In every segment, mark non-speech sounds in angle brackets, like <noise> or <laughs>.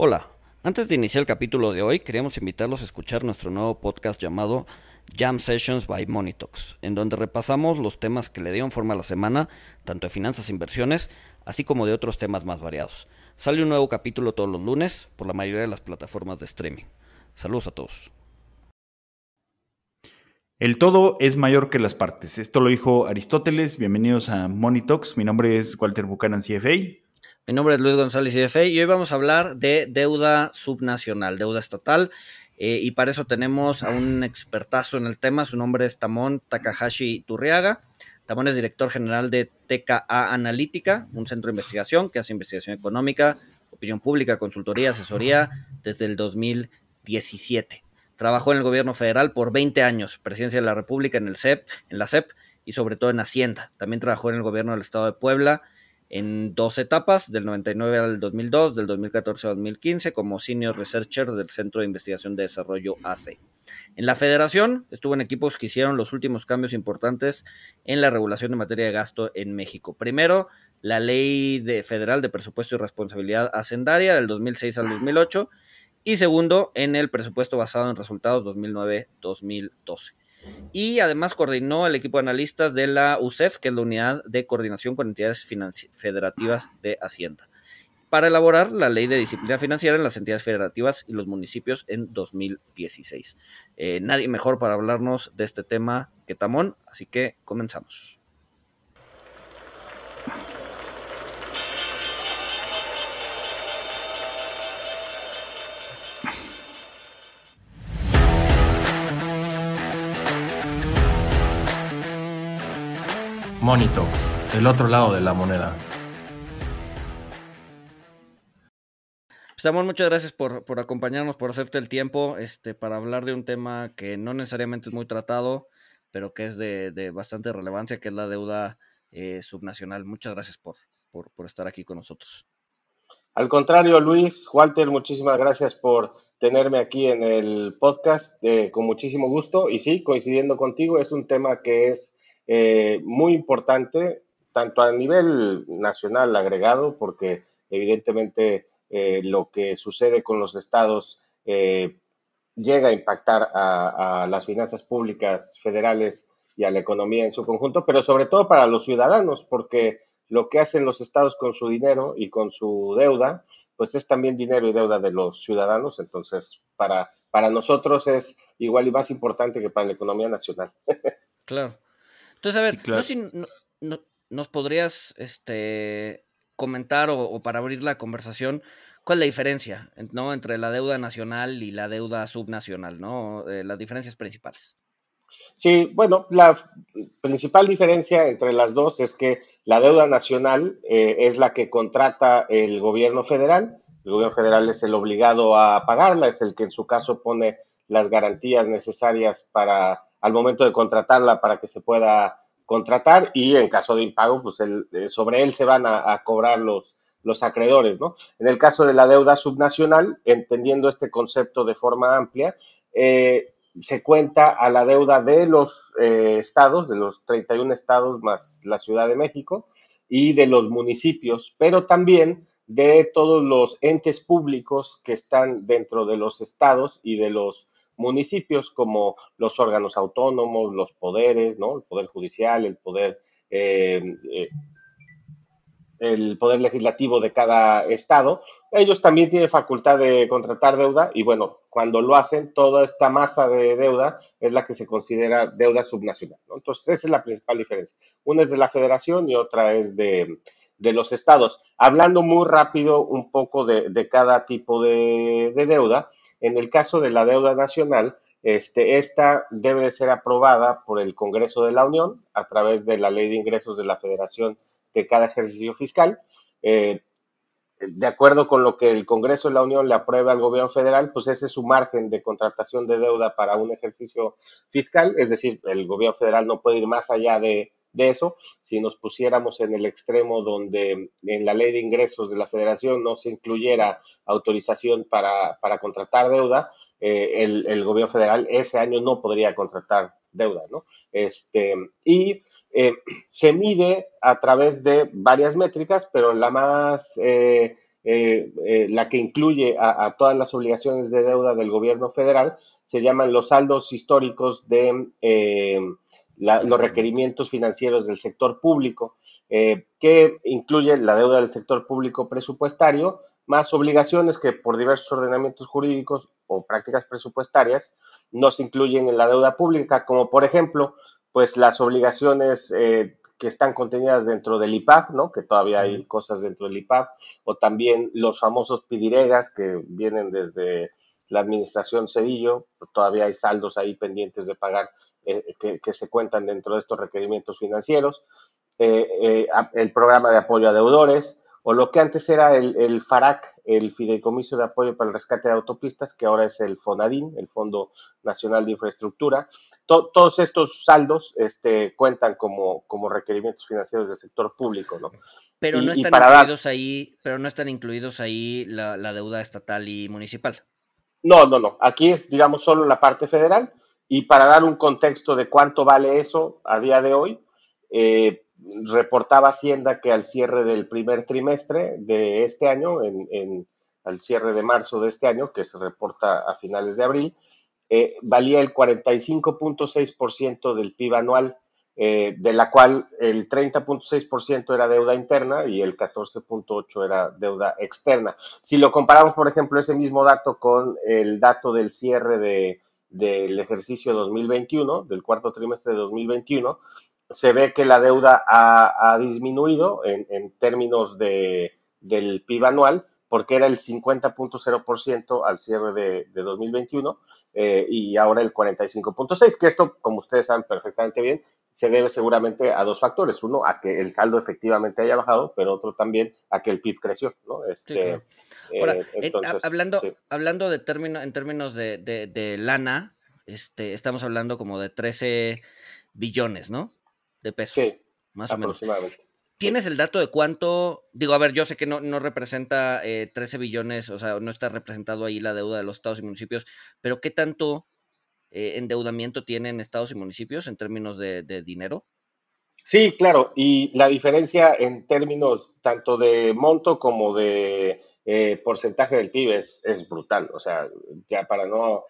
Hola, antes de iniciar el capítulo de hoy, queríamos invitarlos a escuchar nuestro nuevo podcast llamado Jam Sessions by Monitox, en donde repasamos los temas que le dieron forma a la semana, tanto de finanzas e inversiones, así como de otros temas más variados. Sale un nuevo capítulo todos los lunes por la mayoría de las plataformas de streaming. Saludos a todos. El todo es mayor que las partes. Esto lo dijo Aristóteles. Bienvenidos a Monitox. Mi nombre es Walter Buchanan, CFA. Mi nombre es Luis González CFA y hoy vamos a hablar de deuda subnacional, deuda estatal. Eh, y para eso tenemos a un expertazo en el tema. Su nombre es Tamón Takahashi Turriaga. Tamón es director general de TKA Analítica, un centro de investigación que hace investigación económica, opinión pública, consultoría, asesoría desde el 2017. Trabajó en el gobierno federal por 20 años, presidencia de la República en el CEP, en la CEP y sobre todo en Hacienda. También trabajó en el gobierno del estado de Puebla en dos etapas, del 99 al 2002, del 2014 al 2015, como Senior Researcher del Centro de Investigación de Desarrollo AC. En la federación estuvo en equipos que hicieron los últimos cambios importantes en la regulación de materia de gasto en México. Primero, la Ley de Federal de Presupuesto y Responsabilidad Hacendaria del 2006 al 2008 y segundo, en el presupuesto basado en resultados 2009-2012 y además coordinó el equipo de analistas de la UCEF, que es la Unidad de Coordinación con Entidades Federativas de Hacienda, para elaborar la ley de disciplina financiera en las entidades federativas y los municipios en 2016. Eh, nadie mejor para hablarnos de este tema que Tamón, así que comenzamos. Monito, el otro lado de la moneda. Estamos, muchas gracias por, acompañarnos, por hacerte el tiempo este, para hablar de un tema que no necesariamente es muy tratado, pero que es de, bastante relevancia, que es la deuda eh, subnacional. Muchas gracias por, por, estar aquí con nosotros. Al contrario, Luis, Walter, muchísimas gracias por tenerme aquí en el podcast, eh, con muchísimo gusto. Y sí, coincidiendo contigo, es un tema que es eh, muy importante, tanto a nivel nacional agregado, porque evidentemente eh, lo que sucede con los estados eh, llega a impactar a, las finanzas públicas federales y a la economía en su conjunto, pero sobre todo para los ciudadanos, porque lo que hacen los estados con su dinero y con su deuda, pues es también dinero y deuda de los ciudadanos, entonces para, para nosotros es igual y más importante que para la economía nacional. <laughs> Claro. Entonces, a ver, no si nos podrías este, comentar o, para abrir la conversación, ¿cuál es la diferencia ¿no? entre la deuda nacional y la deuda subnacional? ¿no? Eh, las diferencias principales. Sí, bueno, la principal diferencia entre las dos es que la deuda nacional eh, es la que contrata el gobierno federal. El gobierno federal es el obligado a pagarla, es el que en su caso pone las garantías necesarias para al momento de contratarla para que se pueda contratar y en caso de impago, pues eh, sobre él se van a, cobrar los, los acreedores, ¿no? En el caso de la deuda subnacional, entendiendo este concepto de forma amplia, eh, se cuenta a la deuda de los eh, estados, de los 31 estados más la Ciudad de México y de los municipios, pero también de todos los entes públicos que están dentro de los estados y de los municipios como los órganos autónomos, los poderes, ¿no? El poder judicial, el poder, eh, eh, el poder legislativo de cada estado. Ellos también tienen facultad de contratar deuda y bueno, cuando lo hacen, toda esta masa de deuda es la que se considera deuda subnacional. Entonces, esa es la principal diferencia. Una es de la federación y otra es de, los estados. Hablando muy rápido un poco de, cada tipo de, de deuda, en el caso de la deuda nacional, este, esta debe de ser aprobada por el Congreso de la Unión a través de la Ley de Ingresos de la Federación de cada ejercicio fiscal. Eh, de acuerdo con lo que el Congreso de la Unión le aprueba al gobierno federal, pues ese es su margen de contratación de deuda para un ejercicio fiscal, es decir, el gobierno federal no puede ir más allá de, de eso. Si nos pusiéramos en el extremo donde en la ley de ingresos de la federación no se incluyera autorización para, contratar deuda, eh, el, gobierno federal ese año no podría contratar deuda, ¿no? Este, y eh, se mide a través de varias métricas, pero la más eh, la que incluye a, todas las obligaciones de deuda del gobierno federal, se llaman los saldos históricos de los requerimientos financieros del sector público, que incluyen la deuda del sector público presupuestario, más obligaciones que por diversos ordenamientos jurídicos o prácticas presupuestarias no se incluyen en la deuda pública, como por ejemplo, pues las obligaciones eh, que están contenidas dentro del IPAP, ¿no? Que todavía hay cosas dentro del IPAP, o también los famosos pidiregas que vienen desde la administración Cedillo, todavía hay saldos ahí pendientes de pagar eh, que, se cuentan dentro de estos requerimientos financieros, eh, el programa de apoyo a deudores, o lo que antes era el, FARAC, el Fideicomiso de Apoyo para el Rescate de Autopistas, que ahora es el FONADIN, el Fondo Nacional de Infraestructura. todos estos saldos este, cuentan como, como requerimientos financieros del sector público, ¿no? Pero no están incluidos ahí, pero no están incluidos ahí la, deuda estatal y municipal. No, no, no. Aquí es, digamos, solo la parte federal. Y para dar un contexto de cuánto vale eso a día de hoy, eh, reportaba Hacienda que al cierre del primer trimestre de este año, en, al cierre de marzo de este año, que se reporta a finales de abril, eh, valía el 45.6% del PIB anual, eh, de la cual el 30.6% era deuda interna y el 14.8% era deuda externa. Si lo comparamos, por ejemplo, ese mismo dato con el dato del cierre de, del ejercicio 2021, del cuarto trimestre de 2021, se ve que la deuda ha, disminuido en, términos de, del PIB anual, porque era el 50.0% al cierre de, de 2021 eh, y ahora el 45.6%, que esto, como ustedes saben perfectamente bien, se debe seguramente a dos factores. Uno, a que el saldo efectivamente haya bajado, pero otro también a que el PIB creció. ¿no? Este, eh, eh, hablando, hablando de término, en términos de, de, lana, este, estamos hablando como de 13 billones, ¿no? de pesos. más o menos. ¿Tienes el dato de cuánto? Digo, a ver, yo sé que no, no representa 13 eh, billones, o sea, no está representado ahí la deuda de los estados y municipios, pero ¿qué tanto eh, endeudamiento tienen estados y municipios en términos de, dinero? Sí, claro, y la diferencia en términos tanto de monto como de eh, porcentaje del PIB es, brutal. O sea, ya para no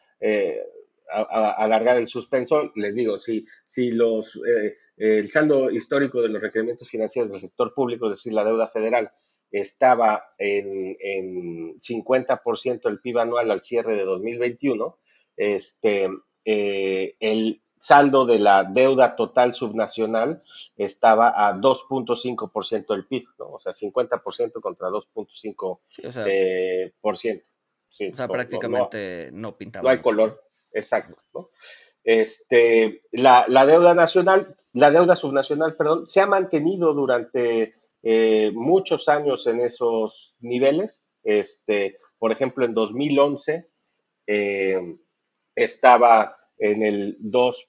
alargar el suspenso, les digo, si, si los el saldo histórico de los requerimientos financieros del sector público, es decir, la deuda federal, estaba en, en 50% del PIB anual al cierre de 2021. Este, eh, el saldo de la deuda total subnacional estaba a 2.5% del PIB, ¿no? O sea, 50% contra 2.5%. Sí, o sea, eh, por ciento. o sea prácticamente no, pintaba. No hay color, exacto. ¿no? Este, la, la, deuda nacional, la deuda subnacional, perdón, se ha mantenido durante eh, muchos años en esos niveles. Este, por ejemplo, en 2011 eh, estaba en el 2.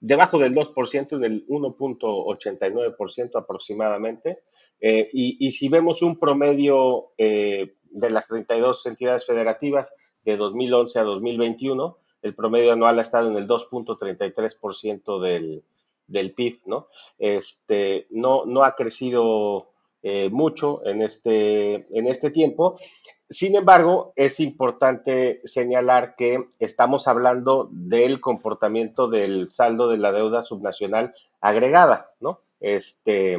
debajo del 2%, en el 1.89% aproximadamente. Eh, y, y, si vemos un promedio de las 32 entidades federativas de 2011 a 2021, el promedio anual ha estado en el 2.33% del, del PIB, ¿no? Este, no, no ha crecido eh, mucho en este, en este tiempo. Sin embargo, es importante señalar que estamos hablando del comportamiento del saldo de la deuda subnacional agregada, ¿no? Este,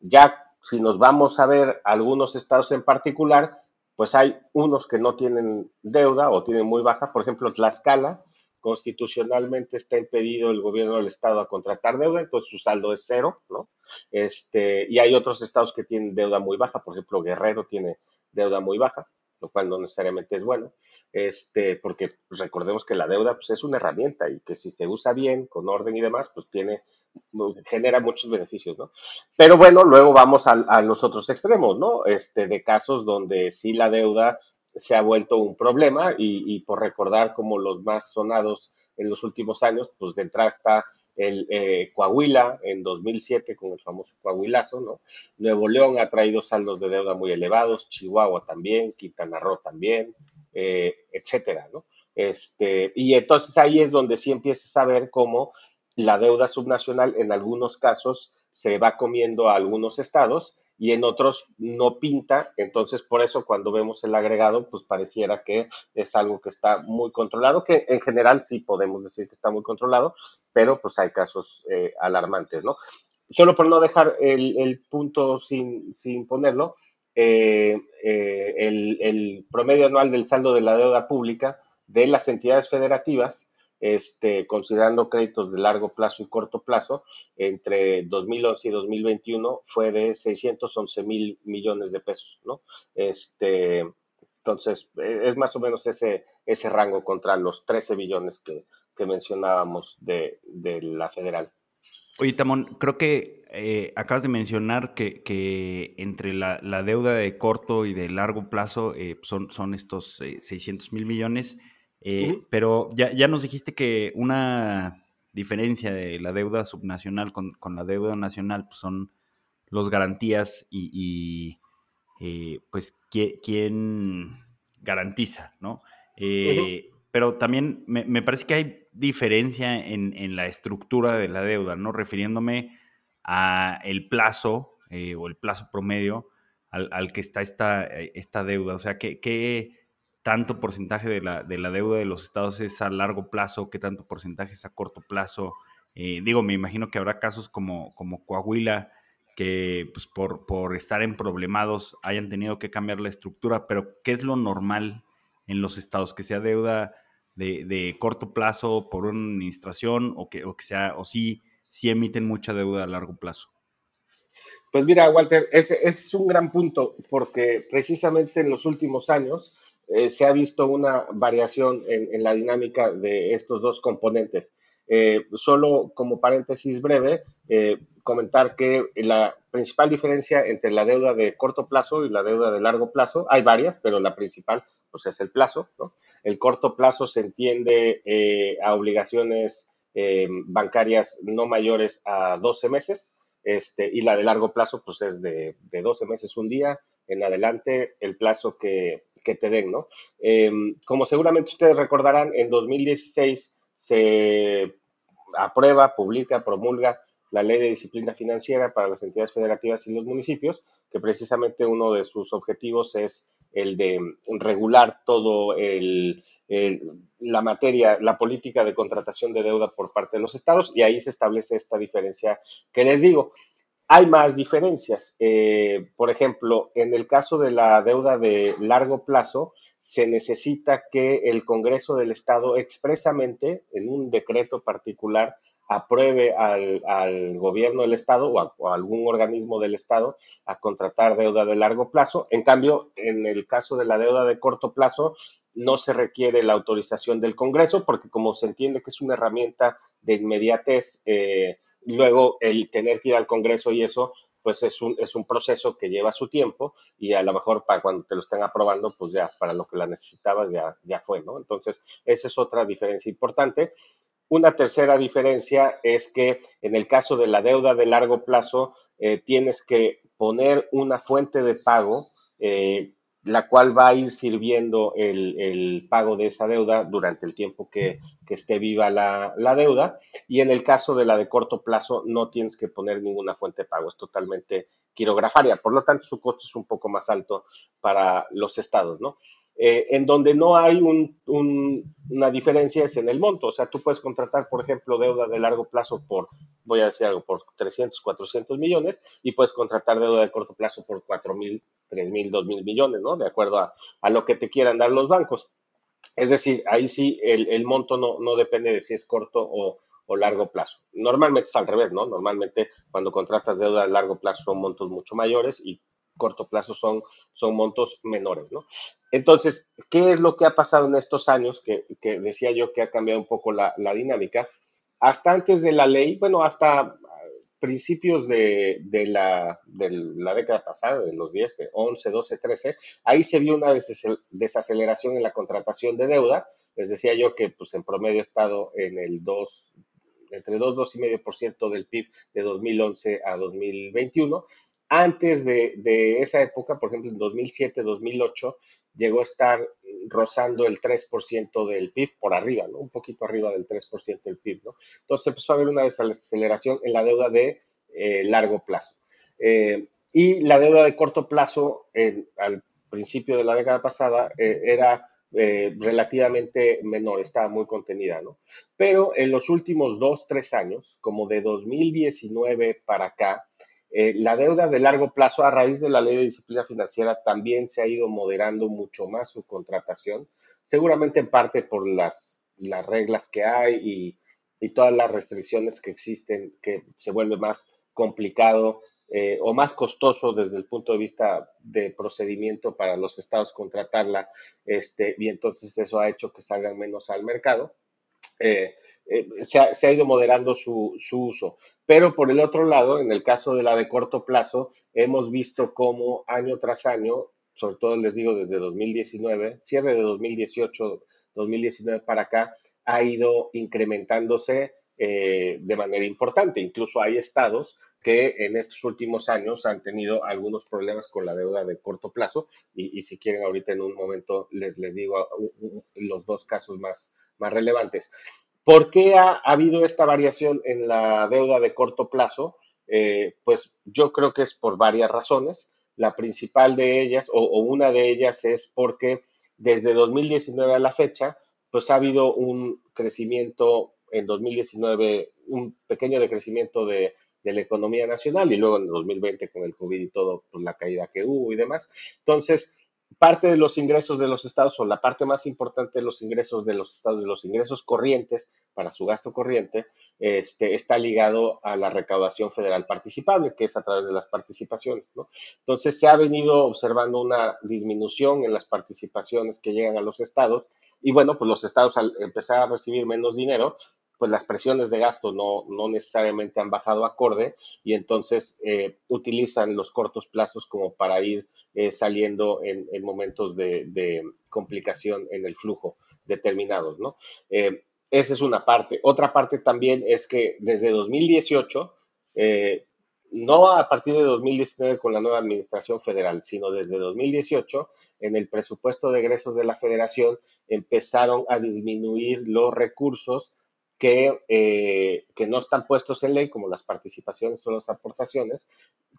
ya si nos vamos a ver algunos estados en particular, pues hay unos que no tienen deuda o tienen muy baja, por ejemplo, Tlaxcala, constitucionalmente está impedido el gobierno del estado a contratar deuda, entonces su saldo es cero, ¿no? Este, y hay otros estados que tienen deuda muy baja, por ejemplo, Guerrero tiene deuda muy baja, lo cual no necesariamente es bueno, este, porque recordemos que la deuda pues, es una herramienta y que si se usa bien, con orden y demás, pues tiene, genera muchos beneficios, ¿no? Pero bueno, luego vamos a, los otros extremos, ¿no? Este, de casos donde sí la deuda se ha vuelto un problema y, por recordar como los más sonados en los últimos años, pues de entrada está el eh, Coahuila en 2007 con el famoso Coahuilazo, ¿no? Nuevo León ha traído saldos de deuda muy elevados, Chihuahua también, Quintana Roo también, eh, etcétera, ¿no? Este, y entonces ahí es donde sí empiezas a ver cómo la deuda subnacional en algunos casos se va comiendo a algunos estados y en otros no pinta, entonces por eso cuando vemos el agregado, pues pareciera que es algo que está muy controlado, que en general sí podemos decir que está muy controlado, pero pues hay casos eh, alarmantes, ¿no? Solo por no dejar el, punto sin, sin ponerlo, eh, eh, el, el promedio anual del saldo de la deuda pública de las entidades federativas este, considerando créditos de largo plazo y corto plazo, entre 2011 y 2021 fue de 611 mil millones de pesos, ¿no? Este, entonces, e, es más o menos ese, ese rango contra los 13 billones que, mencionábamos de, la federal. Oye, Tamón, creo que eh, acabas de mencionar que, entre la, deuda de corto y de largo plazo eh, son, son estos 600 eh, mil millones. Eh, pero ya, nos dijiste que una diferencia de la deuda subnacional con, la deuda nacional pues son los garantías y, eh, pues quién garantiza, ¿no? Eh, pero también me, parece que hay diferencia en, la estructura de la deuda, ¿no? Refiriéndome a el plazo o el plazo promedio al, que está esta, esta deuda. O sea, que, que tanto porcentaje de la, de la deuda de los estados es a largo plazo, qué tanto porcentaje es a corto plazo. Eh, digo, me imagino que habrá casos como, como Coahuila, que pues, por, por estar en problemados hayan tenido que cambiar la estructura, pero ¿qué es lo normal en los estados? Que sea deuda de, corto plazo por una administración o que, o que sea, o sí, sí emiten mucha deuda a largo plazo. Pues mira, Walter, ese es un gran punto, porque precisamente en los últimos años eh, se ha visto una variación en, la dinámica de estos dos componentes. Eh, solo como paréntesis breve, eh, comentar que la principal diferencia entre la deuda de corto plazo y la deuda de largo plazo, hay varias, pero la principal pues, es el plazo. El corto plazo se entiende a obligaciones bancarias no mayores a 12 meses, este, y la de largo plazo pues es de, de 12 meses un día en adelante el plazo que, que te den, ¿no? Em, como seguramente ustedes recordarán, en 2016 se aprueba, publica, promulga la ley de disciplina financiera para las entidades federativas y los municipios, que precisamente uno de sus objetivos es el de regular todo la materia, la política de contratación de deuda por parte de los estados, y ahí se establece esta diferencia que les digo hay más diferencias. Eh, por ejemplo, en el caso de la deuda de largo plazo, se necesita que el Congreso del Estado expresamente, en un decreto particular, apruebe al, gobierno del Estado o a, algún organismo del Estado a contratar deuda de largo plazo. En cambio, en el caso de la deuda de corto plazo, no se requiere la autorización del Congreso porque como se entiende que es una herramienta de inmediatez, eh, luego el tener que ir al Congreso y eso, pues es un, es un proceso que lleva su tiempo y a lo mejor para cuando te lo estén aprobando, pues ya para lo que la necesitabas ya, ya fue, ¿no? Entonces, esa es otra diferencia importante. Una tercera diferencia es que en el caso de la deuda de largo plazo, eh, tienes que poner una fuente de pago eh, la cual va a ir sirviendo el, pago de esa deuda durante el tiempo que, esté viva la, deuda. Y en el caso de la de corto plazo, no tienes que poner ninguna fuente de pago, es totalmente quirografaria. Por lo tanto, su costo es un poco más alto para los estados, ¿no? Eh, en donde no hay una diferencia es en el monto. O sea, tú puedes contratar, por ejemplo, deuda de largo plazo por, voy a decir algo, por 300, 400 millones y puedes contratar deuda de corto plazo por 4 mil, 3 mil, 2 mil millones, ¿no? De acuerdo a, lo que te quieran dar los bancos. Es decir, ahí sí el, monto no, no, depende de si es corto o, o largo plazo. Normalmente es al revés, ¿no? Normalmente cuando contratas deuda de largo plazo son montos mucho mayores y corto plazo son, son montos menores, ¿no? Entonces, ¿qué es lo que ha pasado en estos años? Que, decía yo que ha cambiado un poco la, dinámica. Hasta antes de la ley, bueno, hasta principios de, la, de, la, década pasada, de los 10, 11, 12, 13, ahí se vio una desaceleración en la contratación de deuda. Les decía yo que pues en promedio ha estado en el 2, entre 2, 2,5% del PIB de 2011 a 2021 antes de, esa época, por ejemplo, en 2007, 2008, llegó a estar rozando el 3% del PIB por arriba, ¿no? Un poquito arriba del 3% del PIB, ¿no? Entonces empezó a haber una desaceleración en la deuda de eh, largo plazo. Eh, y la deuda de corto plazo al principio de la década pasada eh, era eh, relativamente menor, estaba muy contenida, ¿no? Pero en los últimos dos, tres años, como de 2019 para acá, eh, la deuda de largo plazo a raíz de la ley de disciplina financiera también se ha ido moderando mucho más su contratación, seguramente en parte por las, las reglas que hay y, y todas las restricciones que existen, que se vuelve más complicado eh, o más costoso desde el punto de vista de procedimiento para los estados contratarla, este, y entonces eso ha hecho que salgan menos al mercado. Eh, eh, se, ha, ido moderando su, uso. Pero por el otro lado, en el caso de la de corto plazo, hemos visto cómo año tras año, sobre todo les digo desde 2019, cierre de 2018, 2019 para acá, ha ido incrementándose de manera importante. Incluso hay estados que en estos últimos años han tenido algunos problemas con la deuda de corto plazo y, si quieren ahorita en un momento les, les digo los dos casos más, más relevantes. ¿Por qué ha, habido esta variación en la deuda de corto plazo? Eh, pues yo creo que es por varias razones. La principal de ellas, o, o, una de ellas, es porque desde 2019 a la fecha, pues ha habido un crecimiento en 2019, un pequeño decrecimiento de de la economía nacional y luego en 2020 con el COVID y todo, pues la caída que hubo y demás. Entonces, parte de los ingresos de los estados o la parte más importante de los ingresos de los estados, de los ingresos corrientes para su gasto corriente, este, está ligado a la recaudación federal participable, que es a través de las participaciones. ¿no? Entonces se ha venido observando una disminución en las participaciones que llegan a los estados y bueno, pues los estados al empezar a recibir menos dinero, pues las presiones de gasto no, no necesariamente han bajado acorde y entonces eh, utilizan los cortos plazos como para ir eh, saliendo en, momentos de, complicación en el flujo determinados, ¿no? Eh, esa es una parte. Otra parte también es que desde 2018, no a partir de 2019 con la nueva administración federal, sino desde 2018, en el presupuesto de egresos de la federación empezaron a disminuir los recursos que, eh, que, no están puestos en ley, como las participaciones o las aportaciones,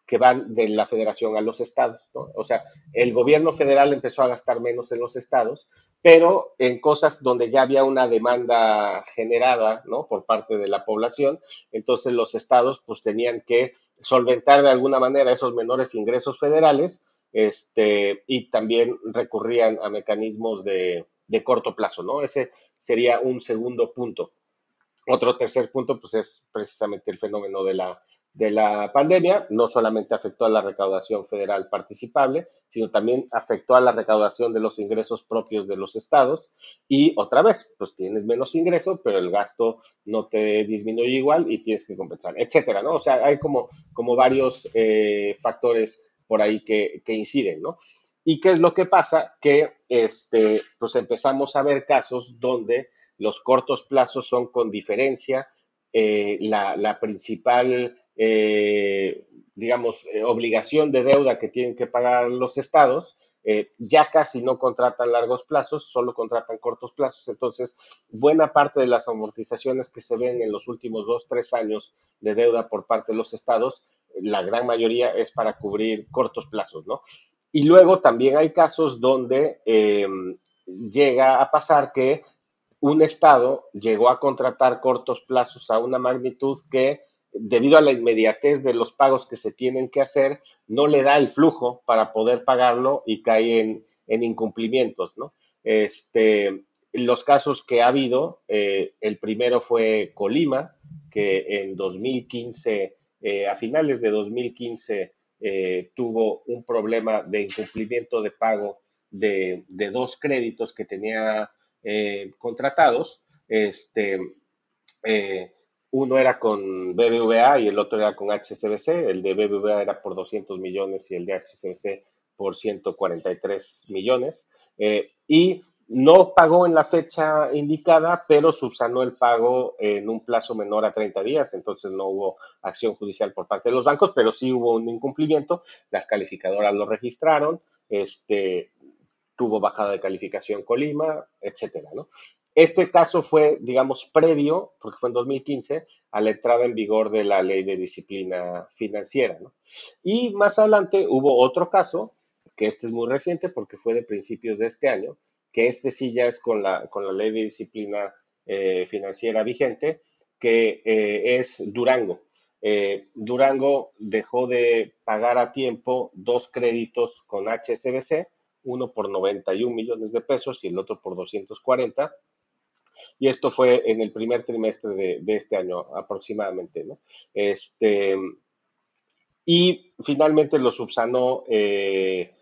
que van de la federación a los estados. O sea, el gobierno federal empezó a gastar menos en los estados, pero en cosas donde ya había una demanda generada ¿no? por parte de la población, entonces los estados pues tenían que solventar de alguna manera esos menores ingresos federales este, y también recurrían a mecanismos de, de corto plazo, ¿no? Ese sería un segundo punto. Otro tercer punto, pues es precisamente el fenómeno de la, de la pandemia. No solamente afectó a la recaudación federal participable, sino también afectó a la recaudación de los ingresos propios de los estados. Y otra vez, pues tienes menos ingreso, pero el gasto no te disminuye igual y tienes que compensar, etcétera, ¿no? O sea, hay como, como varios eh, factores por ahí que, que inciden, ¿no? ¿Y qué es lo que pasa? Que este, pues empezamos a ver casos donde los cortos plazos son con diferencia eh, la, principal, eh, digamos, eh, obligación de deuda que tienen que pagar los estados. ya casi no contratan largos plazos, solo contratan cortos plazos. Entonces, buena parte de las amortizaciones que se ven en los últimos dos, tres años de deuda por parte de los estados, la gran mayoría es para cubrir cortos plazos, ¿no? Y luego también hay casos donde llega a pasar que un Estado llegó a contratar cortos plazos a una magnitud que, debido a la inmediatez de los pagos que se tienen que hacer, no le da el flujo para poder pagarlo y cae en, incumplimientos. Este, los casos que ha habido, eh, el primero fue Colima, que en 2015, eh, a finales de 2015, eh, tuvo un problema de incumplimiento de pago de dos créditos que tenía eh, contratados. Este, eh, uno era con BBVA y el otro era con HCBC. El de BBVA era por 200 millones y el de HCBC por 143 millones. Eh, y no pagó en la fecha indicada, pero subsanó el pago en un plazo menor a 30 días, entonces no hubo acción judicial por parte de los bancos, pero sí hubo un incumplimiento, las calificadoras lo registraron, este, tuvo bajada de calificación Colima, etcétera, ¿no? Este caso fue, digamos, previo, porque fue en 2015, a la entrada en vigor de la ley de disciplina financiera. Y más adelante hubo otro caso, que este es muy reciente porque fue de principios de este año, que este sí ya es con la, con la ley de disciplina eh, financiera vigente, que eh, es Durango. Eh, Durango dejó de pagar a tiempo dos créditos con HSBC, uno por 91 millones de pesos y el otro por 240 y esto fue en el primer trimestre de, este año aproximadamente. Este, y finalmente lo subsanó eh,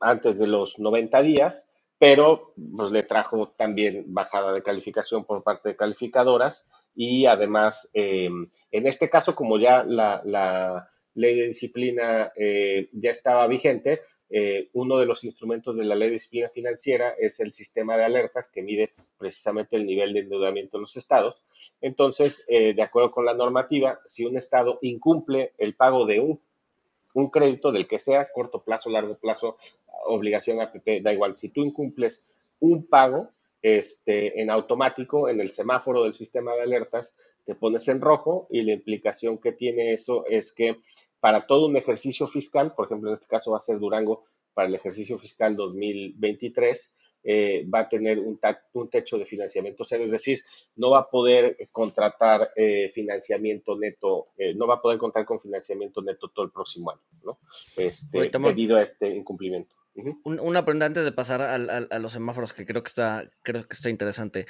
antes de los 90 días, pero pues, le trajo también bajada de calificación por parte de calificadoras y además, eh, en este caso, como ya la, ley de disciplina eh, ya estaba vigente, eh, uno de los instrumentos de la ley de disciplina financiera es el sistema de alertas que mide precisamente el nivel de endeudamiento de los estados. Entonces, eh, de acuerdo con la normativa, si un estado incumple el pago de un, un crédito, del que sea, corto plazo, largo plazo, obligación APP, da igual, si tú incumples un pago, este, en automático, en el semáforo del sistema de alertas, te pones en rojo y la implicación que tiene eso es que para todo un ejercicio fiscal, por ejemplo, en este caso va a ser Durango para el ejercicio fiscal 2023, eh, va a tener un, un, techo de financiamiento cero, es decir, no va a poder contratar eh, financiamiento neto, eh, no va a poder contar con financiamiento neto todo el próximo año, ¿no? Este, debido a este incumplimiento. Una pregunta antes de pasar a, los semáforos, que creo que está, creo que está interesante.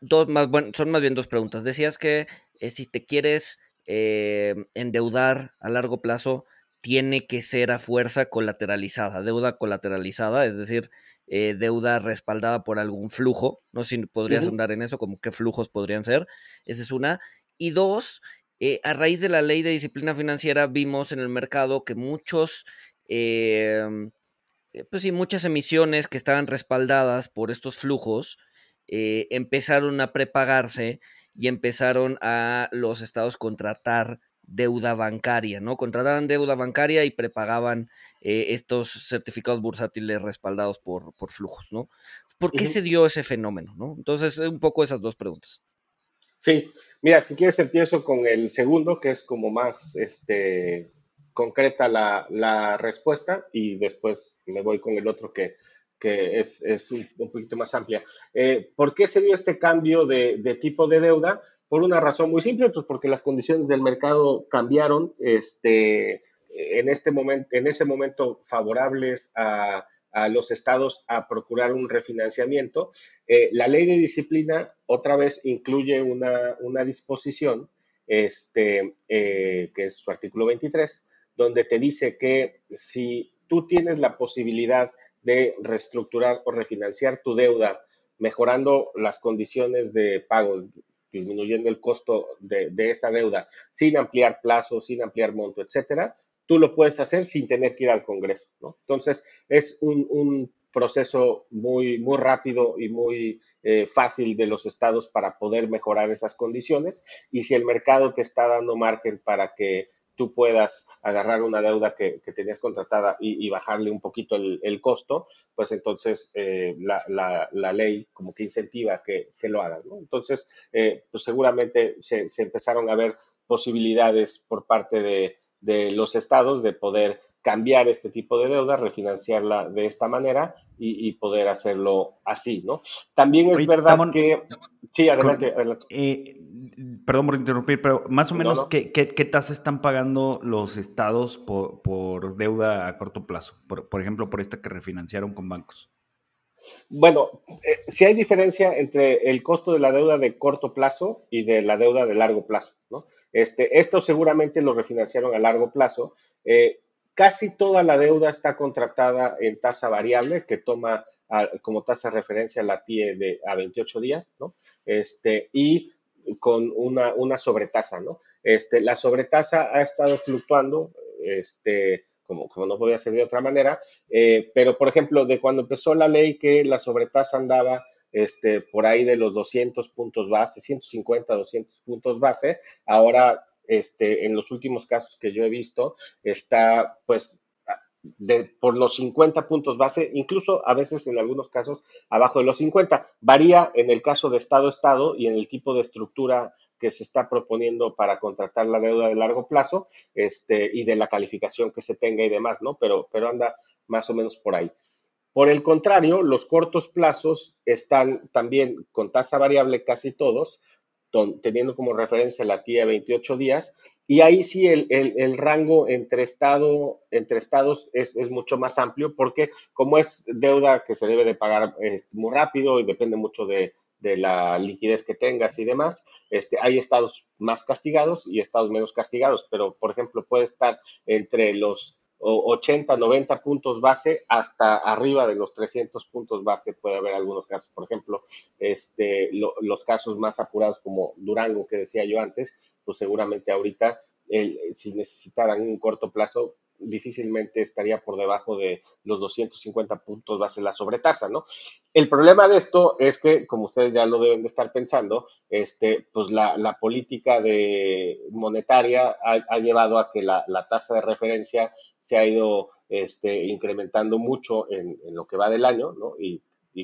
dos más, bueno, son más bien dos preguntas. Decías que si te quieres eh, endeudar a largo plazo tiene que ser a fuerza colateralizada, deuda colateralizada, es decir, eh, deuda respaldada por algún flujo. No sé si podrías andar en eso, como qué flujos podrían ser. Esa es una. Y dos, eh, a raíz de la ley de disciplina financiera vimos en el mercado que muchos, em, pues sí, muchas emisiones que estaban respaldadas por estos flujos empezaron a prepagarse y empezaron a los estados contratar deuda bancaria, ¿no? Contrataban deuda bancaria y prepagaban eh, estos certificados bursátiles respaldados por, por flujos, ¿no? ¿Por qué se dio ese fenómeno, no? Entonces, un poco esas dos preguntas. Sí, mira, si quieres empiezo con el segundo, que es como más este, concreta la, la respuesta, y después me voy con el otro que, que es, un, poquito más amplia. Eh, ¿Por qué se dio este cambio de, tipo de deuda? Por una razón muy simple, pues porque las condiciones del mercado cambiaron este, en, este momento, en ese momento favorables a, los estados a procurar un refinanciamiento. Eh, la ley de disciplina otra vez incluye una, disposición, este, eh, que es su artículo 23, donde te dice que si tú tienes la posibilidad de reestructurar o refinanciar tu deuda, mejorando las condiciones de pago, disminuyendo el costo de, esa deuda, sin ampliar plazo, sin ampliar monto, etcétera, tú lo puedes hacer sin tener que ir al Congreso. Entonces, es un, proceso muy, muy rápido y muy eh, fácil de los estados para poder mejorar esas condiciones. Y si el mercado te está dando margen para que tú puedas agarrar una deuda que, tenías contratada y, bajarle un poquito el, costo, pues entonces eh, la, ley como que incentiva que, lo hagan. Entonces, eh, pues seguramente se, empezaron a ver posibilidades por parte de, de los estados de poder cambiar este tipo de deuda, refinanciarla de esta manera y, poder hacerlo así, ¿no? También es verdad que... Sí, adelante. Eh, perdón por interrumpir, pero más o menos, ¿qué, tasa están pagando los estados por, deuda a corto plazo? Por, ejemplo, por esta que refinanciaron con bancos. Bueno, eh, si hay diferencia entre el costo de la deuda de corto plazo y de la deuda de largo plazo, ¿no? Este, esto seguramente lo refinanciaron a largo plazo. Eh, Casi toda la deuda está contratada en tasa variable, que toma como tasa de referencia la TIE de a 28 días, ¿no? Este, y con una, una sobretasa, ¿no? Este, la sobretasa ha estado fluctuando, este, como, como no podía ser de otra manera, eh, pero por ejemplo, de cuando empezó la ley que la sobretasa andaba este, por ahí de los 200 puntos base, 150, 200 puntos base, ahora este, en los últimos casos que yo he visto, está pues de, por los 50 puntos base, incluso a veces en algunos casos abajo de los 50. Varía en el caso de Estado-Estado y en el tipo de estructura que se está proponiendo para contratar la deuda de largo plazo este, y de la calificación que se tenga y demás, ¿no? Pero, pero anda más o menos por ahí. Por el contrario, los cortos plazos están también con tasa variable casi todos, teniendo como referencia la TIA 28 días, y ahí sí el, rango entre, estado, entre estados es, mucho más amplio porque como es deuda que se debe de pagar eh, muy rápido y depende mucho de, la liquidez que tengas y demás, este, hay estados más castigados y estados menos castigados, pero por ejemplo puede estar entre los 80, 90 puntos base hasta arriba de los 300 puntos base puede haber algunos casos. Por ejemplo, este, los casos más apurados como Durango, que decía yo antes, pues seguramente ahorita, si necesitaran un corto plazo, difícilmente estaría por debajo de los 250 puntos base la sobretasa, ¿no? El problema de esto es que, como ustedes ya lo deben de estar pensando, este, pues la, política de monetaria ha, llevado a que la, tasa de referencia se ha ido este, incrementando mucho en, lo que va del año, ¿no? Y,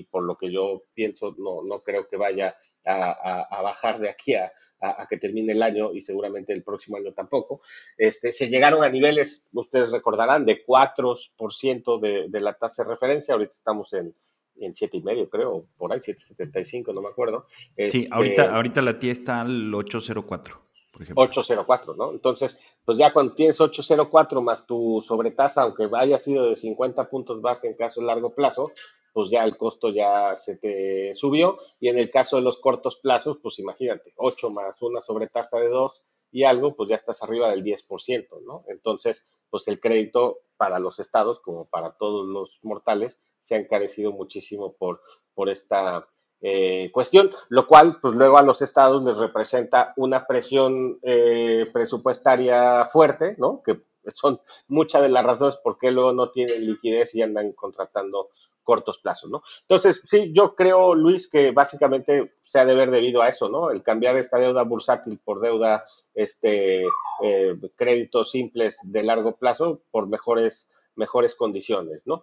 por lo que yo pienso, no, no creo que vaya a bajar de aquí a, a, que termine el año y seguramente el próximo año tampoco. Este, se llegaron a niveles, ustedes recordarán, de 4% de, de la tasa de referencia. Ahorita estamos en, en siete y medio, creo, por ahí, 7.75, no me acuerdo. sí, este, ahorita, ahorita la tía está al 804, por ejemplo. 804, ¿no? Entonces, pues ya cuando tienes 804 más tu sobretasa, aunque haya sido de 50 puntos base en caso de largo plazo, pues ya el costo ya se te subió. Y en el caso de los cortos plazos, pues imagínate, 8 más una sobretasa de 2 y algo, pues ya estás arriba del 10%, ¿no? Entonces, pues el crédito para los estados, como para todos los mortales, se ha encarecido muchísimo por, por esta eh, cuestión, lo cual, pues luego a los estados les representa una presión eh, presupuestaria fuerte, ¿no? Que son muchas de las razones por qué luego no tienen liquidez y andan contratando cortos plazos, ¿no? Entonces, sí, yo creo, Luis, que básicamente se ha de ver debido a eso, ¿no? El cambiar esta deuda bursátil por deuda, este, eh, créditos simples de largo plazo por mejores, mejores condiciones, ¿no?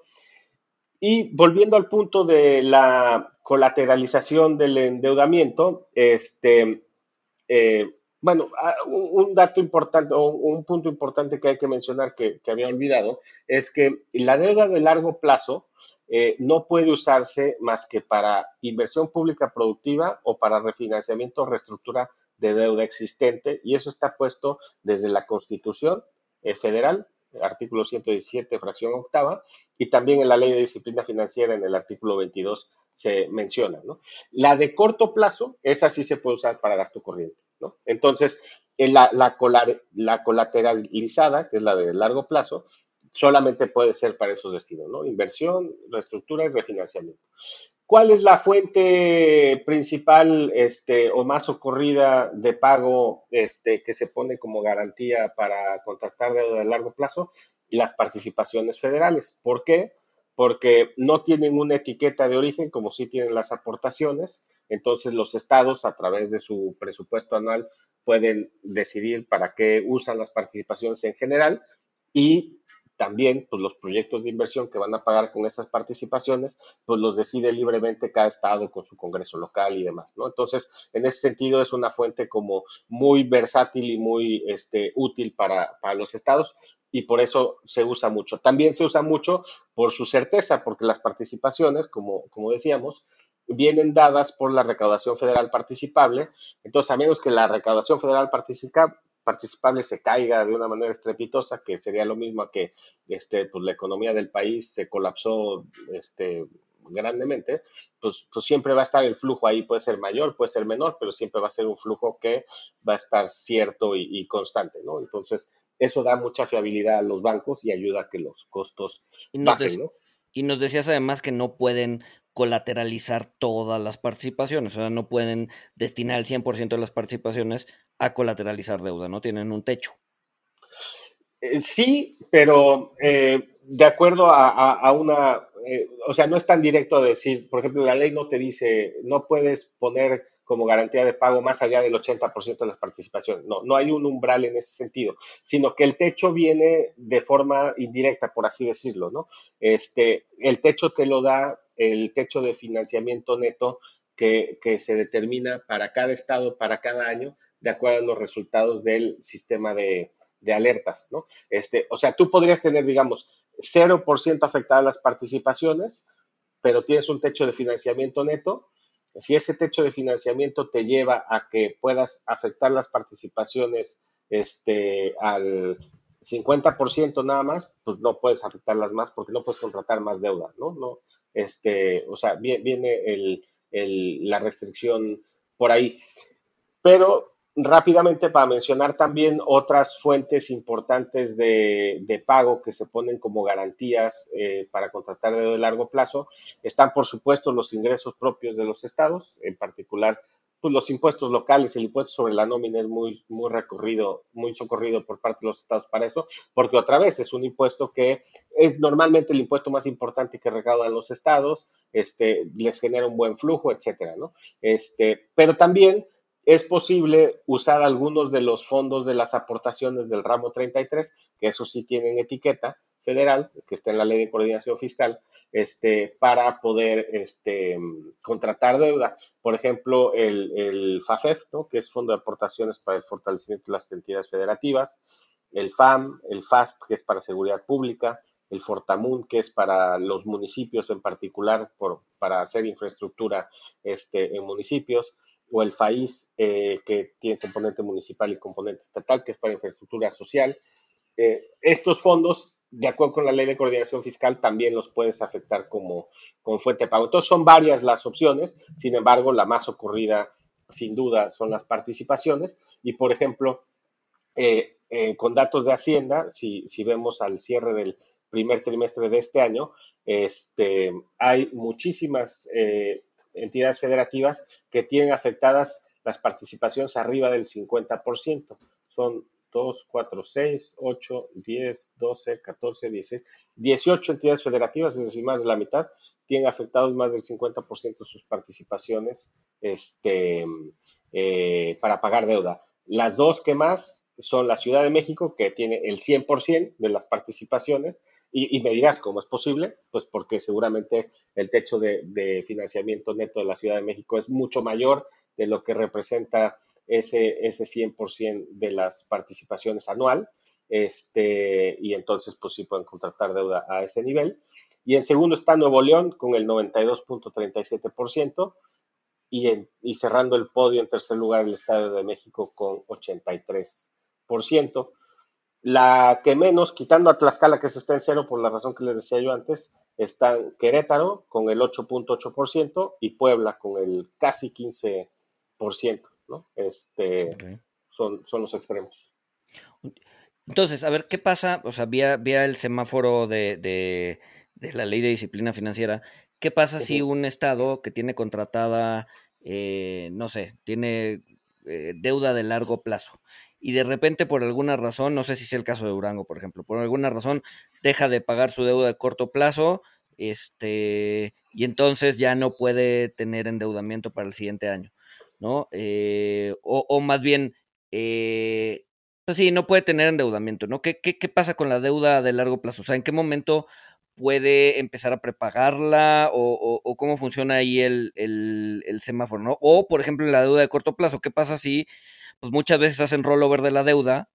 Y volviendo al punto de la colateralización del endeudamiento, este, eh, bueno, ah, un dato importante o un punto importante que hay que mencionar que, que había olvidado es que la deuda de largo plazo eh, no puede usarse más que para inversión pública productiva o para refinanciamiento o reestructura de deuda existente y eso está puesto desde la Constitución eh, Federal, artículo 117, fracción octava, y también en la Ley de Disciplina Financiera en el artículo 22 se menciona. La de corto plazo, esa sí se puede usar para gasto corriente. Entonces, la, la, la colateralizada, que es la de largo plazo, solamente puede ser para esos destinos, ¿no? Inversión, reestructura y refinanciamiento. ¿Cuál es la fuente principal este, o más ocurrida de pago este, que se pone como garantía para contratar de largo plazo? Las participaciones federales. ¿Por qué? Porque no tienen una etiqueta de origen como sí tienen las aportaciones. Entonces los estados a través de su presupuesto anual pueden decidir para qué usan las participaciones en general y también pues, los proyectos de inversión que van a pagar con esas participaciones, pues los decide libremente cada estado con su congreso local y demás, ¿no? Entonces, en ese sentido es una fuente como muy versátil y muy este, útil para, para los estados y por eso se usa mucho. También se usa mucho por su certeza, porque las participaciones, como, como decíamos, vienen dadas por la recaudación federal participable. Entonces, a menos que la recaudación federal participa, participable se caiga de una manera estrepitosa, que sería lo mismo que este, pues, la economía del país se colapsó este, grandemente, pues, pues siempre va a estar el flujo ahí, puede ser mayor, puede ser menor, pero siempre va a ser un flujo que va a estar cierto y, constante, ¿no? Entonces, eso da mucha fiabilidad a los bancos y ayuda a que los costos bajen, ¿no? Y nos decías además que no pueden colateralizar todas las participaciones, o sea, no pueden destinar el 100% de las participaciones a colateralizar deuda, ¿no? Tienen un techo. Eh, sí, pero eh, de acuerdo a, una, eh, o sea, no es tan directo decir, por ejemplo, la ley no te dice, no puedes poner como garantía de pago más allá del 80% de las participaciones. No, no hay un umbral en ese sentido, sino que el techo viene de forma indirecta, por así decirlo, ¿no? Este, el techo te lo da el techo de financiamiento neto que, se determina para cada estado, para cada año, de acuerdo a los resultados del sistema de, alertas, ¿no? Este, o sea, tú podrías tener, digamos, 0% afectadas las participaciones, pero tienes un techo de financiamiento neto. Si ese techo de financiamiento te lleva a que puedas afectar las participaciones este, al 50% nada más, pues no puedes afectarlas más porque no puedes contratar más deuda, ¿no? no este, o sea, viene la restricción por ahí. Pero rápidamente para mencionar también otras fuentes importantes de, pago que se ponen como garantías eh, para contratar de largo plazo, están por supuesto los ingresos propios de los estados, en particular pues, los impuestos locales, el impuesto sobre la nómina es muy, muy recorrido, muy socorrido por parte de los estados para eso, porque otra vez es un impuesto que es normalmente el impuesto más importante que recaudan los estados, este, les genera un buen flujo, etcétera, ¿no? Este, pero también es posible usar algunos de los fondos de las aportaciones del ramo 33, que eso sí tienen etiqueta, federal, que está en la ley de coordinación fiscal, este, para poder este, contratar deuda. Por ejemplo, el, FAFEF, ¿no? que es Fondo de Aportaciones para el Fortalecimiento de las Entidades Federativas, el FAM, el FASP, que es para Seguridad Pública, el Fortamun, que es para los municipios en particular, por, para hacer infraestructura este, en municipios, o el FAIS, eh, que tiene componente municipal y componente estatal, que es para infraestructura social. Eh, estos fondos de acuerdo con la ley de coordinación fiscal, también los puedes afectar como, fuente de pago. Entonces, son varias las opciones, sin embargo, la más ocurrida, sin duda, son las participaciones. Y, por ejemplo, eh, eh, con datos de Hacienda, si, si vemos al cierre del primer trimestre de este año, este, hay muchísimas eh, entidades federativas que tienen afectadas las participaciones arriba del 50%. Son 2, 4, 6, 8, 10, 12, 14, 16, 18 entidades federativas, es decir, más de la mitad, tienen afectados más del 50% de sus participaciones este, eh, para pagar deuda. Las dos que más son la Ciudad de México, que tiene el 100% de las participaciones, y, me dirás cómo es posible, pues porque seguramente el techo de, de financiamiento neto de la Ciudad de México es mucho mayor de lo que representa ese, ese 100% de las participaciones anual, este, y entonces pues sí pueden contratar deuda a ese nivel. Y en segundo está Nuevo León con el 92.37% y, en, y cerrando el podio en tercer lugar el Estado de México con 83%. La que menos, quitando a Tlaxcala que se está en cero por la razón que les decía yo antes, está Querétaro con el 8.8% y Puebla con el casi 15%. ¿No? Este, son, son los extremos. Entonces, a ver, ¿qué pasa? O sea, vía, el semáforo de, de, la ley de disciplina financiera, ¿qué pasa si un estado que tiene contratada, eh, no sé, tiene eh, deuda de largo plazo y de repente por alguna razón, no sé si es el caso de Durango, por ejemplo, por alguna razón deja de pagar su deuda de corto plazo, este, y entonces ya no puede tener endeudamiento para el siguiente año. ¿No? Eh, o, más bien, eh, pues sí, no puede tener endeudamiento, ¿no? ¿Qué, ¿Qué, qué, pasa con la deuda de largo plazo? O sea, ¿en qué momento puede empezar a prepagarla o, o, cómo funciona ahí el, el, semáforo, ¿no? O, por ejemplo, la deuda de corto plazo, ¿qué pasa si pues muchas veces hacen rollover de la deuda?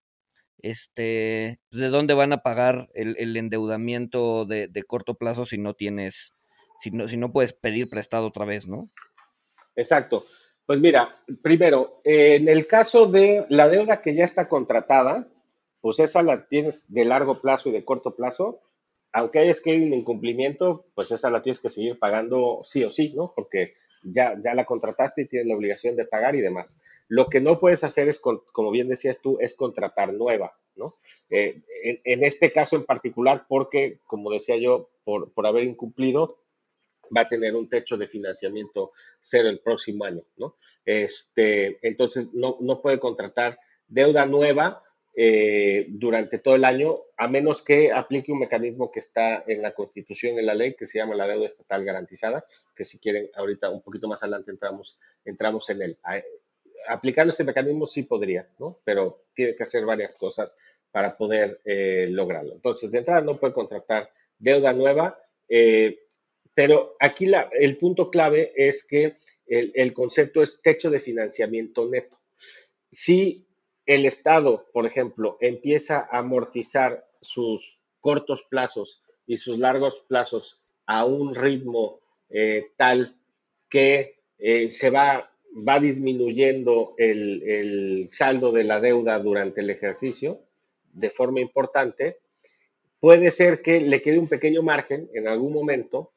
Este, ¿de dónde van a pagar el, el endeudamiento de, de, corto plazo si no tienes, si no, si no puedes pedir prestado otra vez, ¿no? Exacto. Pues mira, primero, en el caso de la deuda que ya está contratada, pues esa la tienes de largo plazo y de corto plazo. Aunque hayas que en incumplimiento, pues esa la tienes que seguir pagando sí o sí, ¿no? Porque ya, ya la contrataste y tienes la obligación de pagar y demás. Lo que no puedes hacer es, como bien decías tú, es contratar nueva, ¿no? Eh, en, este caso en particular, porque, como decía yo, por, por haber incumplido, va a tener un techo de financiamiento cero el próximo año, ¿no? Este, entonces, no, no puede contratar deuda nueva eh, durante todo el año, a menos que aplique un mecanismo que está en la Constitución, en la ley, que se llama la deuda estatal garantizada, que si quieren, ahorita un poquito más adelante entramos, entramos en él. Aplicando este mecanismo sí podría, ¿no? Pero tiene que hacer varias cosas para poder eh, lograrlo. Entonces, de entrada no puede contratar deuda nueva, eh, pero aquí el punto clave es que el, concepto es techo de financiamiento neto. Si el Estado, por ejemplo, empieza a amortizar sus cortos plazos y sus largos plazos a un ritmo eh, tal que eh, se va, va disminuyendo el, saldo de la deuda durante el ejercicio de forma importante, puede ser que le quede un pequeño margen en algún momento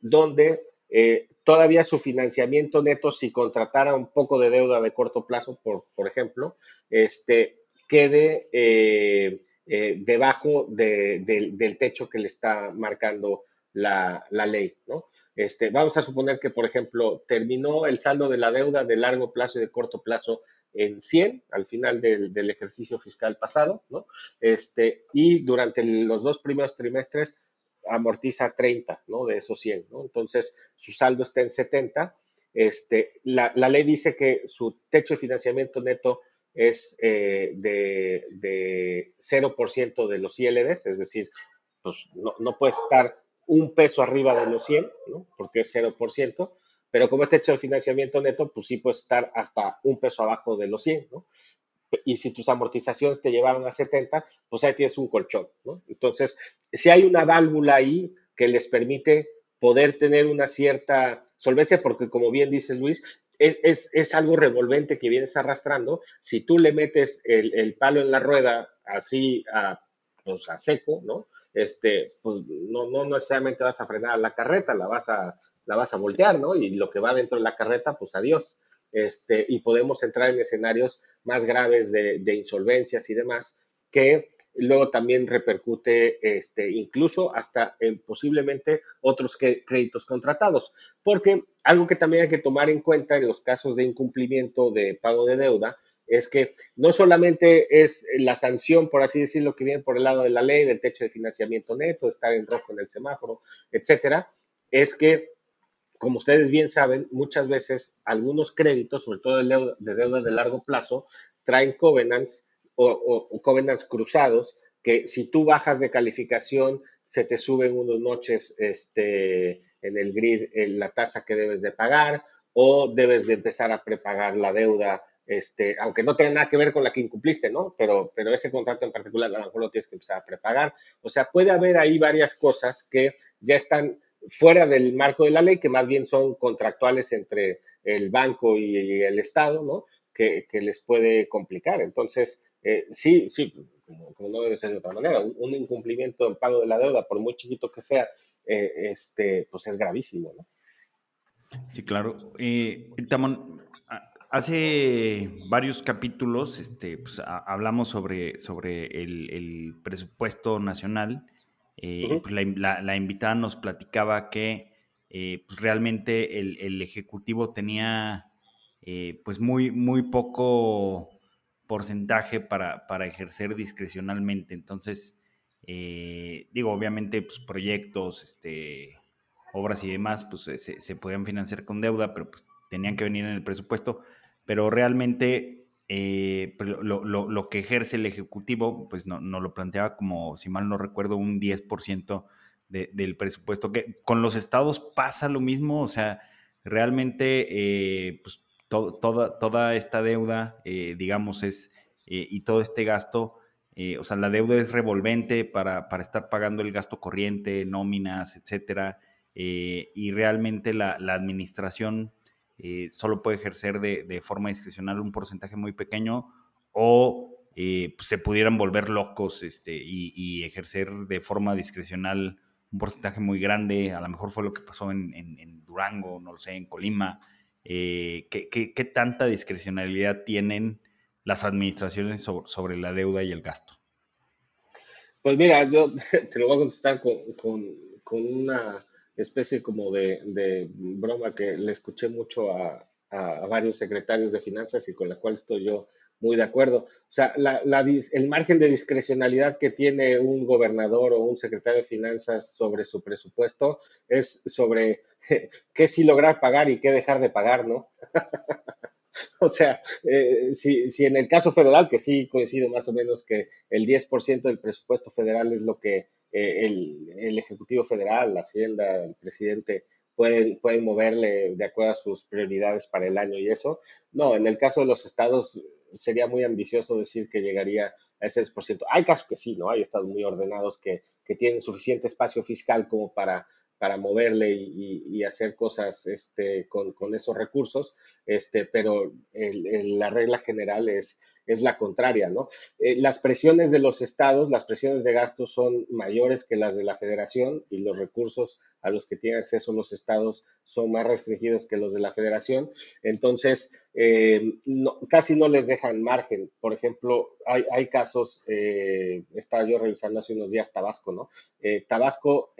donde eh, todavía su financiamiento neto, si contratara un poco de deuda de corto plazo, por, por ejemplo, este, quede eh, eh, debajo del techo que le está marcando la, ley, ¿no? Este, vamos a suponer que, por ejemplo, terminó el saldo de la deuda de largo plazo y de corto plazo en 100 al final del, del ejercicio fiscal pasado, ¿no? Este, y durante los dos primeros trimestres amortiza 30, ¿no? De esos 100, ¿no? Entonces, su saldo está en 70. Este, la, ley dice que su techo de financiamiento neto es eh, de, de, 0% de los ILDs, es decir, pues no, no, puede estar un peso arriba de los 100, ¿no? Porque es 0%, pero como es techo de financiamiento neto, pues sí puede estar hasta un peso abajo de los 100, ¿no? Y si tus amortizaciones te llevaron a 70, pues ahí tienes un colchón, ¿no? Entonces, si hay una válvula ahí que les permite poder tener una cierta solvencia, porque como bien dice Luis, es, es, algo revolvente que vienes arrastrando. Si tú le metes el, el palo en la rueda así a, pues a seco, ¿no? Este, pues no, no necesariamente vas a frenar la carreta, la vas a, la vas a voltear, ¿no? Y lo que va dentro de la carreta, pues adiós. Este, y podemos entrar en escenarios más graves de, insolvencias y demás, que luego también repercute este, incluso hasta en posiblemente otros créditos contratados. Porque algo que también hay que tomar en cuenta en los casos de incumplimiento de pago de deuda es que no solamente es la sanción, por así decirlo, que viene por el lado de la ley, del techo de financiamiento neto, estar en rojo en el semáforo, etcétera, es que como ustedes bien saben, muchas veces algunos créditos, sobre todo de deuda de, largo plazo, traen covenants o, covenants cruzados que si tú bajas de calificación, se te suben unos noches este, en el grid en la tasa que debes de pagar o debes de empezar a prepagar la deuda, este, aunque no tenga nada que ver con la que incumpliste, ¿no? Pero, pero ese contrato en particular a lo mejor lo tienes que empezar a prepagar. O sea, puede haber ahí varias cosas que ya están fuera del marco de la ley, que más bien son contractuales entre el banco y, el Estado, ¿no? Que, les puede complicar. Entonces, eh, sí, sí, como, no debe ser de otra manera, un, incumplimiento en pago de la deuda, por muy chiquito que sea, eh, este, pues es gravísimo, ¿no? Sí, claro. Eh, Tamón, hace varios capítulos este, pues, hablamos sobre, sobre el, el presupuesto nacional eh, pues la, invitada nos platicaba que eh, pues realmente el, Ejecutivo tenía eh, pues muy, muy poco porcentaje para, para ejercer discrecionalmente. Entonces, digo, obviamente, pues proyectos, este, obras y demás, pues se, se, podían financiar con deuda, pero pues tenían que venir en el presupuesto. Pero realmente eh, lo, que ejerce el Ejecutivo, pues no, no, lo planteaba como, si mal no recuerdo, un 10% del presupuesto. Que con los estados pasa lo mismo, o sea, realmente, eh, pues toda, toda esta deuda, eh, digamos, es, y todo este gasto, o sea, la deuda es revolvente para, para, estar pagando el gasto corriente, nóminas, etcétera, y realmente la, la administración eh, solo puede ejercer de, forma discrecional un porcentaje muy pequeño o eh, pues, se pudieran volver locos este, y, ejercer de forma discrecional un porcentaje muy grande. A lo mejor fue lo que pasó en, Durango, no lo sé, en Colima. Eh, ¿qué, tanta discrecionalidad tienen las administraciones sobre, la deuda y el gasto? Pues mira, yo <laughs> te lo voy a contestar con una especie como de, broma que le escuché mucho a, varios secretarios de finanzas y con la cual estoy yo muy de acuerdo. O sea, el margen de discrecionalidad que tiene un gobernador o un secretario de finanzas sobre su presupuesto es sobre <laughs> qué sí lograr pagar y qué dejar de pagar, ¿no? <laughs> o sea, eh, si, si, en el caso federal, que sí coincido más o menos que el 10% del presupuesto federal es lo que eh, el, Ejecutivo Federal, la Hacienda, el presidente pueden, pueden moverle de acuerdo a sus prioridades para el año y eso. No, en el caso de los estados sería muy ambicioso decir que llegaría a ese 10%. Hay casos que sí, ¿no? Hay estados muy ordenados que, que tienen suficiente espacio fiscal como para para moverle y, hacer cosas este, con, esos recursos, este, pero la regla general es, es la contraria, ¿no? Eh, las presiones de los estados, las presiones de gastos son mayores que las de la federación y los recursos a los que tienen acceso los estados son más restringidos que los de la federación. Entonces, eh, casi no les dejan margen. Por ejemplo, hay, hay casos, eh, estaba yo revisando hace unos días Tabasco, ¿no? Tabasco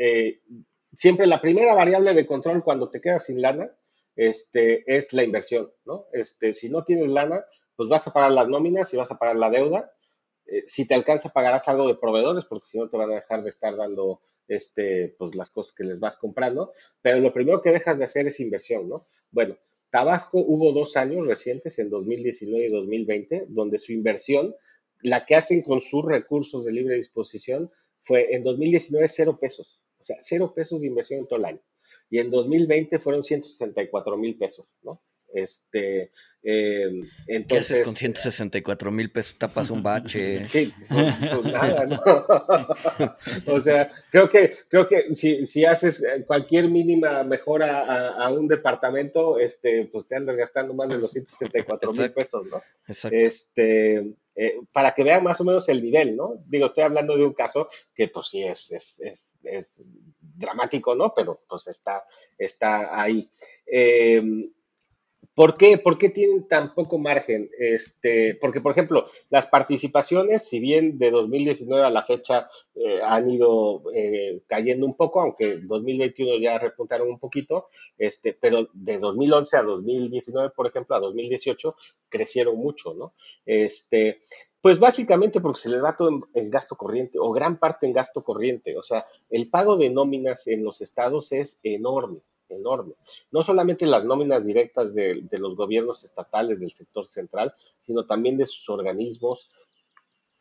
siempre la primera variable de control cuando te quedas sin lana este, es la inversión, ¿no? Este, si no tienes lana, pues vas a pagar las nóminas y vas a pagar la deuda. Eh, si te alcanza, pagarás algo de proveedores, porque si no te van a dejar de estar dando este, pues, las cosas que les vas comprando. Pero lo primero que dejas de hacer es inversión, ¿no? Bueno, Tabasco hubo dos años recientes, en 2019 y 2020, donde su inversión, la que hacen con sus recursos de libre disposición, fue en 2019 cero pesos. O sea, cero pesos de inversión en todo el año. Y en 2020 fueron 164 mil pesos, ¿no? Este, eh, entonces, ¿Qué haces con 164 mil pesos? Tapas un bache. <laughs> Sí, pues, pues nada, ¿no? <laughs> o sea, creo que, creo que si, si haces cualquier mínima mejora a, un departamento, este, pues te andas gastando más de los 164 mil pesos, ¿no? Exacto. Este, eh, para que vean más o menos el nivel, ¿no? Digo, estoy hablando de un caso que pues sí es, es, es, dramático, ¿no? Pero pues está, está ahí. Eh, ¿Por qué? ¿Por qué tienen tan poco margen? Este, porque, por ejemplo, las participaciones, si bien de 2019 a la fecha eh, han ido eh, cayendo un poco, aunque 2021 ya repuntaron un poquito, este, pero de 2011 a 2019, por ejemplo, a 2018, crecieron mucho, ¿no? Este, pues básicamente porque se les va todo en, gasto corriente o gran parte en gasto corriente. O sea, el pago de nóminas en los estados es enorme enorme. No solamente las nóminas directas de, los gobiernos estatales del sector central, sino también de sus organismos.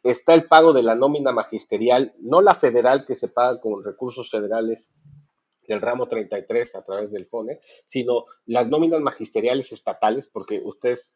Está el pago de la nómina magisterial, no la federal que se paga con recursos federales del ramo 33 a través del FONE, sino las nóminas magisteriales estatales, porque ustedes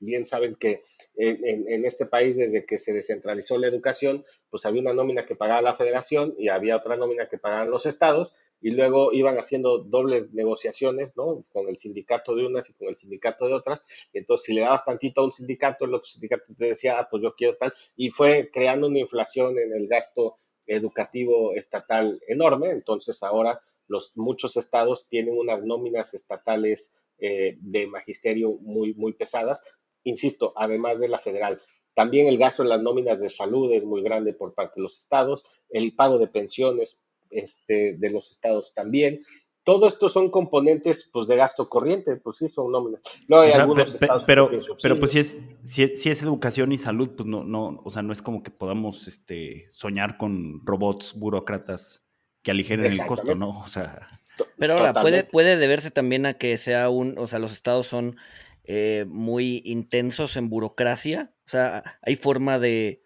bien saben que en, este país, desde que se descentralizó la educación, pues había una nómina que pagaba la federación y había otra nómina que pagaban los estados, y luego iban haciendo dobles negociaciones, ¿no? Con el sindicato de unas y con el sindicato de otras. Y entonces, si le dabas tantito a un sindicato, el otro sindicato te decía, ah, pues yo quiero tal. Y fue creando una inflación en el gasto educativo estatal enorme. Entonces, ahora los muchos estados tienen unas nóminas estatales eh, de magisterio muy, muy pesadas. Insisto, además de la federal. También el gasto en las nóminas de salud es muy grande por parte de los estados. El pago de pensiones este, de los estados también. Todo esto son componentes pues, de gasto corriente, pues sí, son nóminas. No hay algunos pero, pero, pues si es, si es, educación y salud, pues no, no, o sea, no es como que podamos este, soñar con robots burócratas que aligeren el costo, ¿no? O sea. Pero ahora, puede, puede deberse también a que sea un, o sea, los estados son eh, muy intensos en burocracia. O sea, hay forma de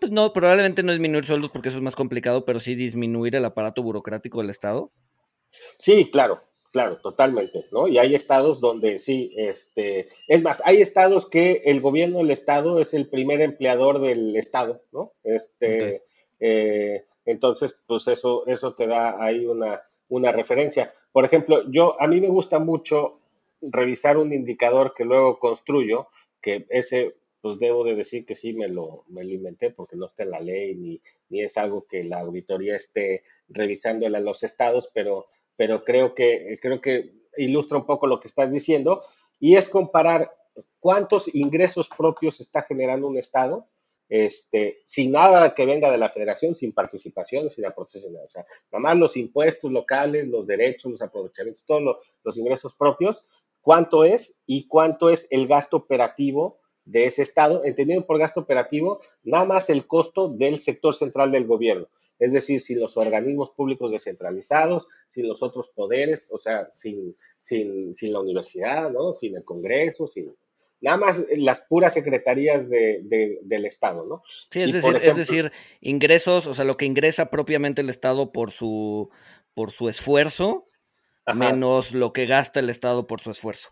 pues no, probablemente no disminuir sueldos porque eso es más complicado, pero sí disminuir el aparato burocrático del Estado. Sí, claro, claro, totalmente, ¿no? Y hay estados donde sí, este, es más, hay estados que el gobierno del Estado es el primer empleador del Estado, ¿no? Este, eh, entonces, pues eso, eso te da ahí una, una referencia. Por ejemplo, yo, a mí me gusta mucho revisar un indicador que luego construyo, que ese pues debo de decir que sí me lo, me lo inventé porque no está en la ley ni, ni es algo que la auditoría esté revisando en los estados, pero, pero creo, que, creo que ilustra un poco lo que estás diciendo y es comparar cuántos ingresos propios está generando un estado este, sin nada que venga de la federación, sin participación, sin aportación. O sea, nada más los impuestos locales, los derechos, los aprovechamientos, todos los, los ingresos propios, cuánto es y cuánto es el gasto operativo de ese estado, entendido por gasto operativo nada más el costo del sector central del gobierno, es decir, sin los organismos públicos descentralizados, sin los otros poderes, o sea, sin, sin, sin la universidad, ¿no? sin el Congreso, sin nada más las puras secretarías de, del Estado, ¿no? Sí, es decir, es decir, ingresos, o sea, lo que ingresa propiamente el Estado por su, por su esfuerzo, menos lo que gasta el Estado por su esfuerzo.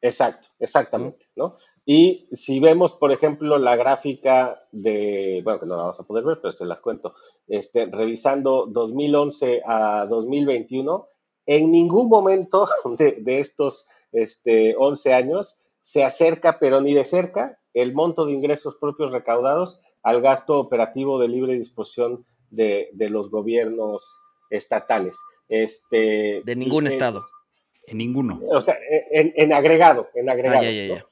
Exacto, exactamente, ¿no? Y si vemos, por ejemplo, la gráfica de, bueno, que no la vamos a poder ver, pero se las cuento, este, revisando 2011 a 2021, en ningún momento <laughs> de, estos este, 11 años se acerca, pero ni de cerca, el monto de ingresos propios recaudados al gasto operativo de libre disposición de, los gobiernos estatales. Este, de ningún estado. En ninguno. O sea, en, agregado, en agregado. Ah,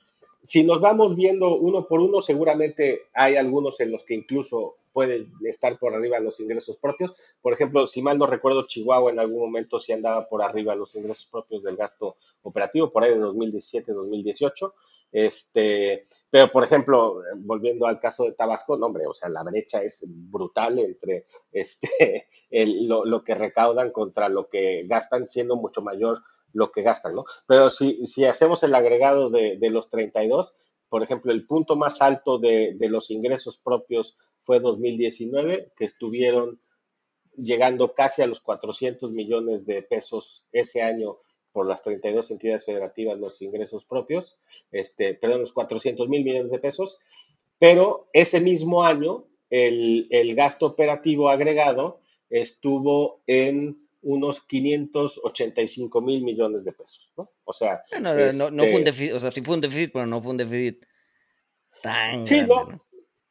si nos vamos viendo uno por uno, seguramente hay algunos en los que incluso pueden estar por arriba los ingresos propios. Por ejemplo, si mal no recuerdo, Chihuahua en algún momento sí andaba por arriba los ingresos propios del gasto operativo, por ahí de 2017, 2018. Este, pero, por ejemplo, volviendo al caso de Tabasco, no, hombre, o sea, la brecha es brutal entre este, <laughs> lo, que recaudan contra lo que gastan, siendo mucho mayor lo que gastan, ¿no? Pero si, si hacemos el agregado de, de los 32, por ejemplo, el punto más alto de, de, los ingresos propios fue 2019, que estuvieron llegando casi a los 400 millones de pesos ese año por las 32 entidades federativas los ingresos propios, este, perdón, los 400 mil millones de pesos, pero ese mismo año el, el gasto operativo agregado estuvo en unos 585 mil millones de pesos, ¿no? O sea... no, no, no, fue un este déficit, o sea, sí fue un déficit, pero no fue un déficit tan sí, grande, no,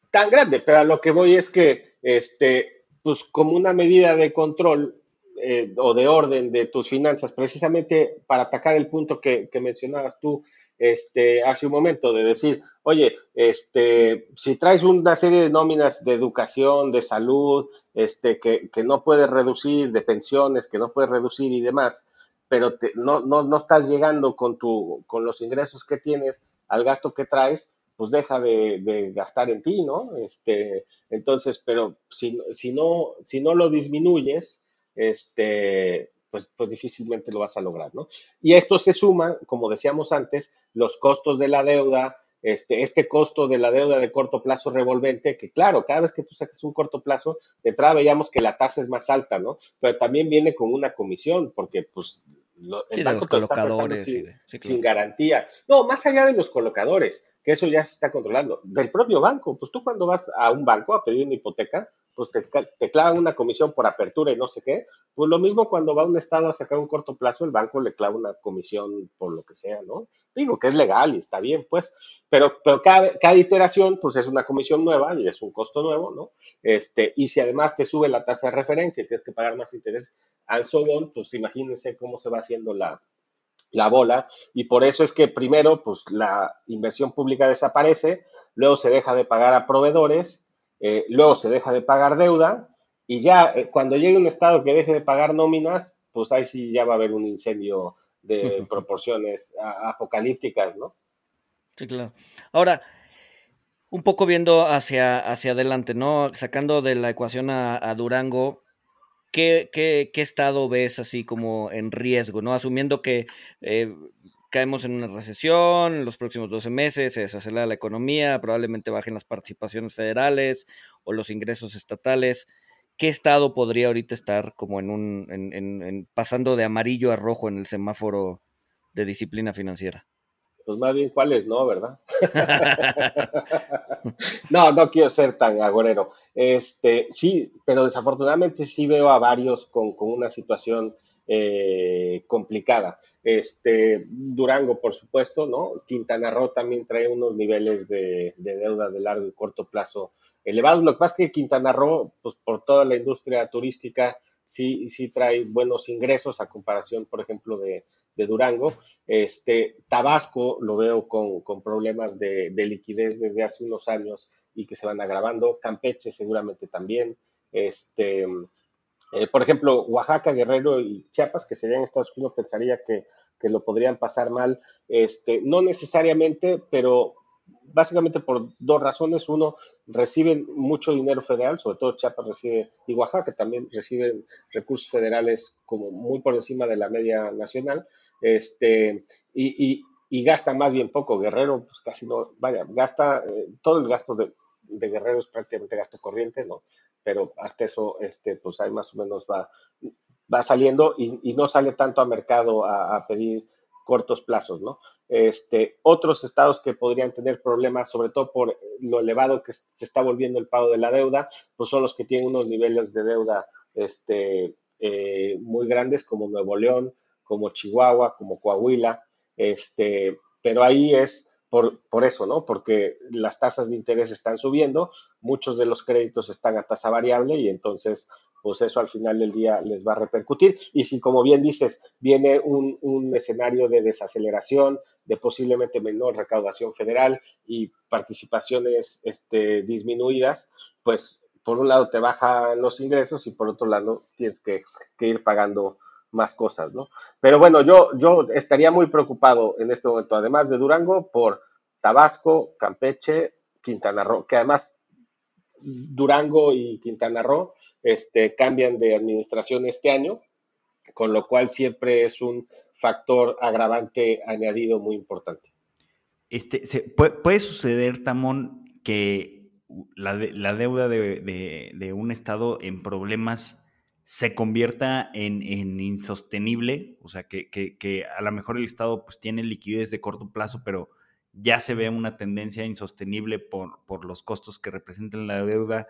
tan grande, pero a lo que voy es que, este, pues como una medida de control eh, o de orden de tus finanzas, precisamente para atacar el punto que, mencionabas tú, este, hace un momento, de decir, oye, este, si traes una serie de nóminas de educación, de salud, este, que, que no puedes reducir, de pensiones, que no puedes reducir y demás, pero no, no, no estás llegando con, tu, con los ingresos que tienes al gasto que traes, pues deja de, de, gastar en ti, ¿no? Este, entonces, pero si, si, no, si no lo disminuyes, este, pues, pues, difícilmente lo vas a lograr, ¿no? Y esto se suma, como decíamos antes, los costos de la deuda, este, este costo de la deuda de corto plazo revolvente, que claro, cada vez que tú sacas un corto plazo, de entrada veíamos que la tasa es más alta, ¿no? Pero también viene con una comisión, porque pues el banco los colocadores sin garantía. No, más allá de los colocadores, que eso ya se está controlando, del propio banco, pues tú cuando vas a un banco a pedir una hipoteca, pues te, clavan una comisión por apertura y no sé qué. Pues lo mismo cuando va un estado a sacar un corto plazo, el banco le clava una comisión por lo que sea, ¿no? Digo que es legal y está bien, pues, pero, pero cada, cada iteración, pues es una comisión nueva y es un costo nuevo, ¿no? Este, y si además te sube la tasa de referencia y tienes que pagar más interés al solón, pues imagínense cómo se va haciendo la, la bola y por eso es que primero pues la inversión pública desaparece, luego se deja de pagar a proveedores eh, luego se deja de pagar deuda y ya eh, cuando llegue un estado que deje de pagar nóminas, pues ahí sí ya va a haber un incendio de <laughs> proporciones apocalípticas, ¿no? Sí, claro. Ahora, un poco viendo hacia, hacia adelante, ¿no? Sacando de la ecuación a, Durango, ¿qué, ¿qué, qué, estado ves así como en riesgo, ¿no? Asumiendo que eh, caemos en una recesión, en los próximos 12 meses se desacelera la economía, probablemente bajen las participaciones federales o los ingresos estatales. ¿Qué estado podría ahorita estar como en un, en, pasando de amarillo a rojo en el semáforo de disciplina financiera? Pues más bien cuáles no, ¿verdad? <laughs> <laughs> no, no quiero ser tan agorero. Este, sí, pero desafortunadamente sí veo a varios con, con una situación eh, complicada. Este, Durango, por supuesto, ¿no? Quintana Roo también trae unos niveles de, deuda de largo y corto plazo elevados. Lo que pasa es que Quintana Roo, pues por toda la industria turística, sí, sí trae buenos ingresos a comparación, por ejemplo, de, Durango. Este, Tabasco lo veo con, problemas de, de, liquidez desde hace unos años y que se van agravando. Campeche seguramente también. Este, eh, por ejemplo, Oaxaca, Guerrero y Chiapas, que serían Estados Unidos, pensaría que, lo podrían pasar mal, este, no necesariamente, pero básicamente por dos razones. Uno, reciben mucho dinero federal, sobre todo Chiapas recibe, y Oaxaca también reciben recursos federales como muy por encima de la media nacional, este, y, y, gasta más bien poco. Guerrero, pues casi no, vaya, gasta, eh, todo el gasto de, de Guerrero es prácticamente gasto corriente, ¿no? Pero hasta eso, este, pues ahí más o menos va, va saliendo y, no sale tanto a mercado a, pedir cortos plazos, ¿no? Este, otros estados que podrían tener problemas, sobre todo por lo elevado que se está volviendo el pago de la deuda, pues son los que tienen unos niveles de deuda este, eh, muy grandes, como Nuevo León, como Chihuahua, como Coahuila, este, pero ahí es por, por, eso, ¿no? Porque las tasas de interés están subiendo, muchos de los créditos están a tasa variable y entonces pues eso al final del día les va a repercutir. Y si, como bien dices, viene un, escenario de desaceleración, de posiblemente menor recaudación federal y participaciones este, disminuidas, pues por un lado te bajan los ingresos y por otro lado tienes que, ir pagando más cosas, ¿no? Pero bueno, yo, yo estaría muy preocupado en este momento, además de Durango, por Tabasco, Campeche, Quintana Roo, que además Durango y Quintana Roo este, cambian de administración este año, con lo cual siempre es un factor agravante añadido muy importante. Este, puede, suceder, Tamón, que la, deuda de, un Estado en problemas se convierta en, insostenible, o sea, que, a lo mejor el Estado pues, tiene liquidez de corto plazo, pero ya se ve una tendencia insostenible por, por los costos que representan la deuda.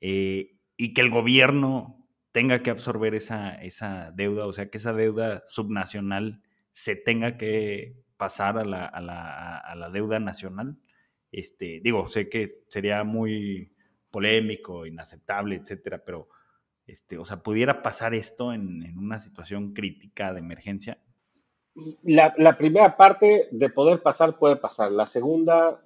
Eh, y que el gobierno tenga que absorber esa, esa deuda, o sea, que esa deuda subnacional se tenga que pasar a la, a la, a la deuda nacional. Este, digo, sé que sería muy polémico, inaceptable, etcétera, pero, este, o sea, ¿pudiera pasar esto en, en una situación crítica de emergencia? La, la, primera parte de poder pasar puede pasar. La segunda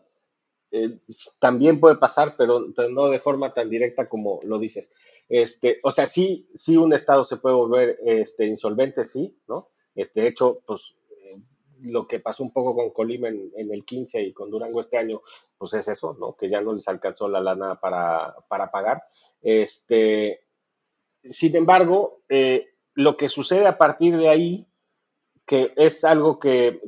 eh, también puede pasar, pero, no de forma tan directa como lo dices. Este, o sea, sí, sí un estado se puede volver este, insolvente, sí, ¿no? Este, de hecho, pues eh, lo que pasó un poco con Colima en, el 15 y con Durango este año, pues es eso, ¿no? Que ya no les alcanzó la lana para, para pagar. Este, sin embargo, eh, lo que sucede a partir de ahí, que es algo que,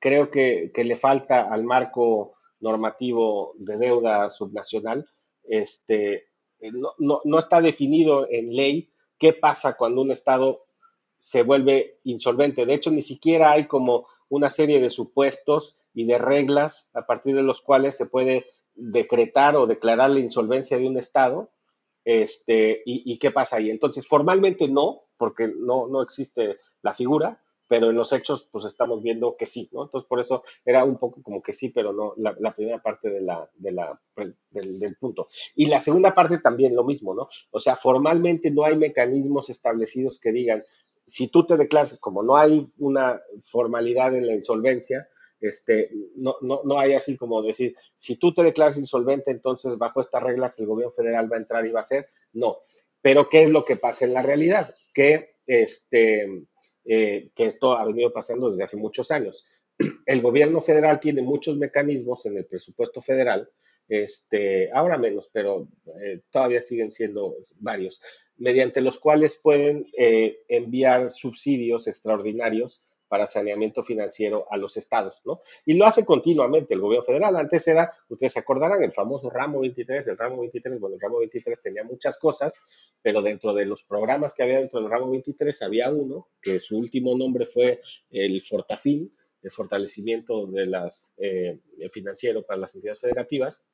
creo que, le falta al marco normativo de deuda subnacional, este, eh, no, no, está definido en ley qué pasa cuando un Estado se vuelve insolvente. De hecho, ni siquiera hay como una serie de supuestos y de reglas a partir de los cuales se puede decretar o declarar la insolvencia de un Estado. Este, y, qué pasa ahí. Entonces, formalmente no, porque no, no existe la figura, pero en los hechos pues estamos viendo que sí, ¿no? Entonces por eso era un poco como que sí, pero no la, primera parte de la, de la, del, punto. Y la segunda parte también lo mismo, ¿no? O sea, formalmente no hay mecanismos establecidos que digan, si tú te declaras, como no hay una formalidad en la insolvencia, este, no, no, no hay así como decir, si tú te declaras insolvente, entonces bajo estas reglas el gobierno federal va a entrar y va a hacer, no. Pero ¿qué es lo que pasa en la realidad? Que este, eh, que esto ha venido pasando desde hace muchos años. <clears throat> El gobierno federal tiene muchos mecanismos en el presupuesto federal, este, ahora menos, pero eh, todavía siguen siendo varios, mediante los cuales pueden eh, enviar subsidios extraordinarios para saneamiento financiero a los estados, ¿no? Y lo hace continuamente el gobierno federal. Antes era, ustedes se acordarán, el famoso ramo 23, el ramo 23, bueno, el ramo 23 tenía muchas cosas, pero dentro de los programas que había dentro del ramo 23 había uno, que su último nombre fue el Fortafin, el fortalecimiento de las eh, financiero para las entidades federativas,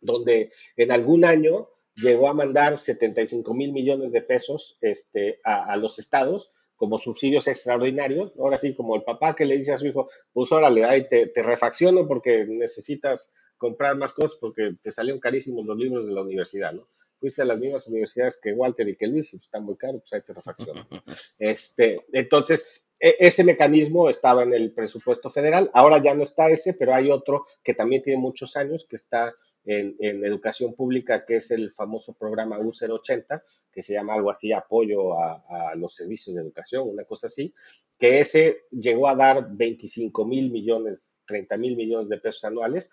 donde en algún año llegó a mandar 75 mil millones de pesos este, a los estados como subsidios extraordinarios, ahora sí, como el papá que le dice a su hijo, pues órale, ahí te, te refacciono porque necesitas comprar más cosas porque te salieron carísimos los libros de la universidad, ¿no? Fuiste a las mismas universidades que Walter y que Luis, pues están muy caros, pues ahí te refacciono. <laughs> Este, entonces, e, ese mecanismo estaba en el presupuesto federal, ahora ya no está ese, pero hay otro que también tiene muchos años, que está en, educación pública, que es el famoso programa U080, que se llama algo así, apoyo a, a, los servicios de educación, una cosa así, que ese llegó a dar 25 mil millones, 30 mil millones de pesos anuales,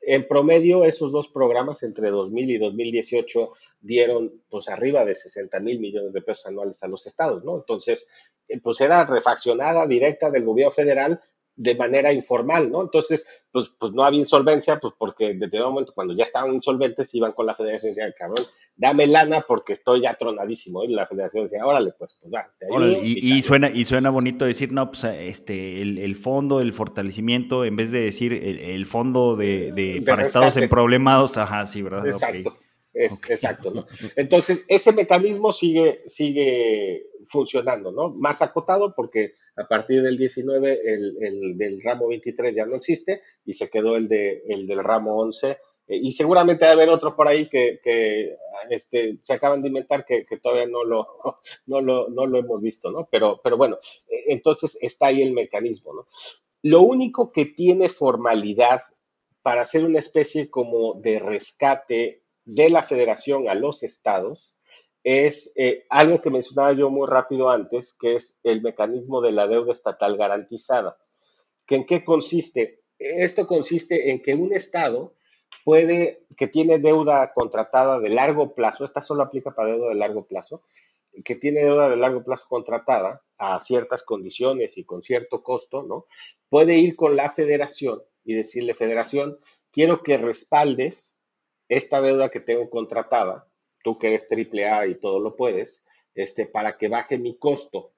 en promedio, esos dos programas entre 2000 y 2018 dieron pues arriba de 60 mil millones de pesos anuales a los estados, ¿no? Entonces, eh, pues era refaccionada directa del gobierno federal de manera informal, ¿no? Entonces, pues, pues no había insolvencia, pues porque desde el momento cuando ya estaban insolventes iban con la federación y decían, cabrón, dame lana porque estoy ya tronadísimo. Y la federación decía, órale, pues, pues va. y, suena, y suena bonito decir, no, pues este, el, fondo, el fortalecimiento, en vez de decir el, fondo de, para estados en problemados, ajá, sí, ¿verdad? Exacto. Exacto, ¿no? Entonces, ese mecanismo sigue, sigue funcionando, ¿no? Más acotado porque a partir del 19 el, del ramo 23 ya no existe y se quedó el, de, el del ramo 11 eh, y seguramente va a haber otro por ahí que, este, se acaban de inventar que, todavía no lo, <laughs> no, lo, no lo hemos visto, ¿no? Pero, pero bueno, eh, entonces está ahí el mecanismo, ¿no? Lo único que tiene formalidad para hacer una especie como de rescate de la federación a los estados es eh, algo que mencionaba yo muy rápido antes, que es el mecanismo de la deuda estatal garantizada. ¿Que ¿En qué consiste? Esto consiste en que un estado puede, que tiene deuda contratada de largo plazo, esta solo aplica para deuda de largo plazo, que tiene deuda de largo plazo contratada a ciertas condiciones y con cierto costo, ¿no? Puede ir con la federación y decirle, federación, quiero que respaldes esta deuda que tengo contratada, tú que eres triple A y todo lo puedes, este, para que baje mi costo.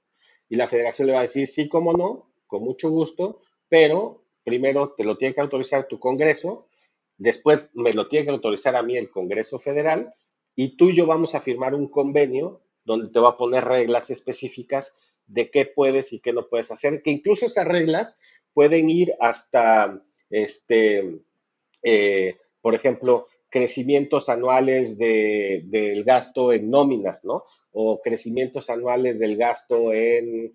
Y la federación le va a decir, sí, cómo no, con mucho gusto, pero primero te lo tiene que autorizar tu Congreso, después me lo tiene que autorizar a mí el Congreso Federal, y tú y yo vamos a firmar un convenio donde te va a poner reglas específicas de qué puedes y qué no puedes hacer, que incluso esas reglas pueden ir hasta, este, eh, por ejemplo, crecimientos anuales de, del gasto en nóminas, ¿no? O crecimientos anuales del gasto en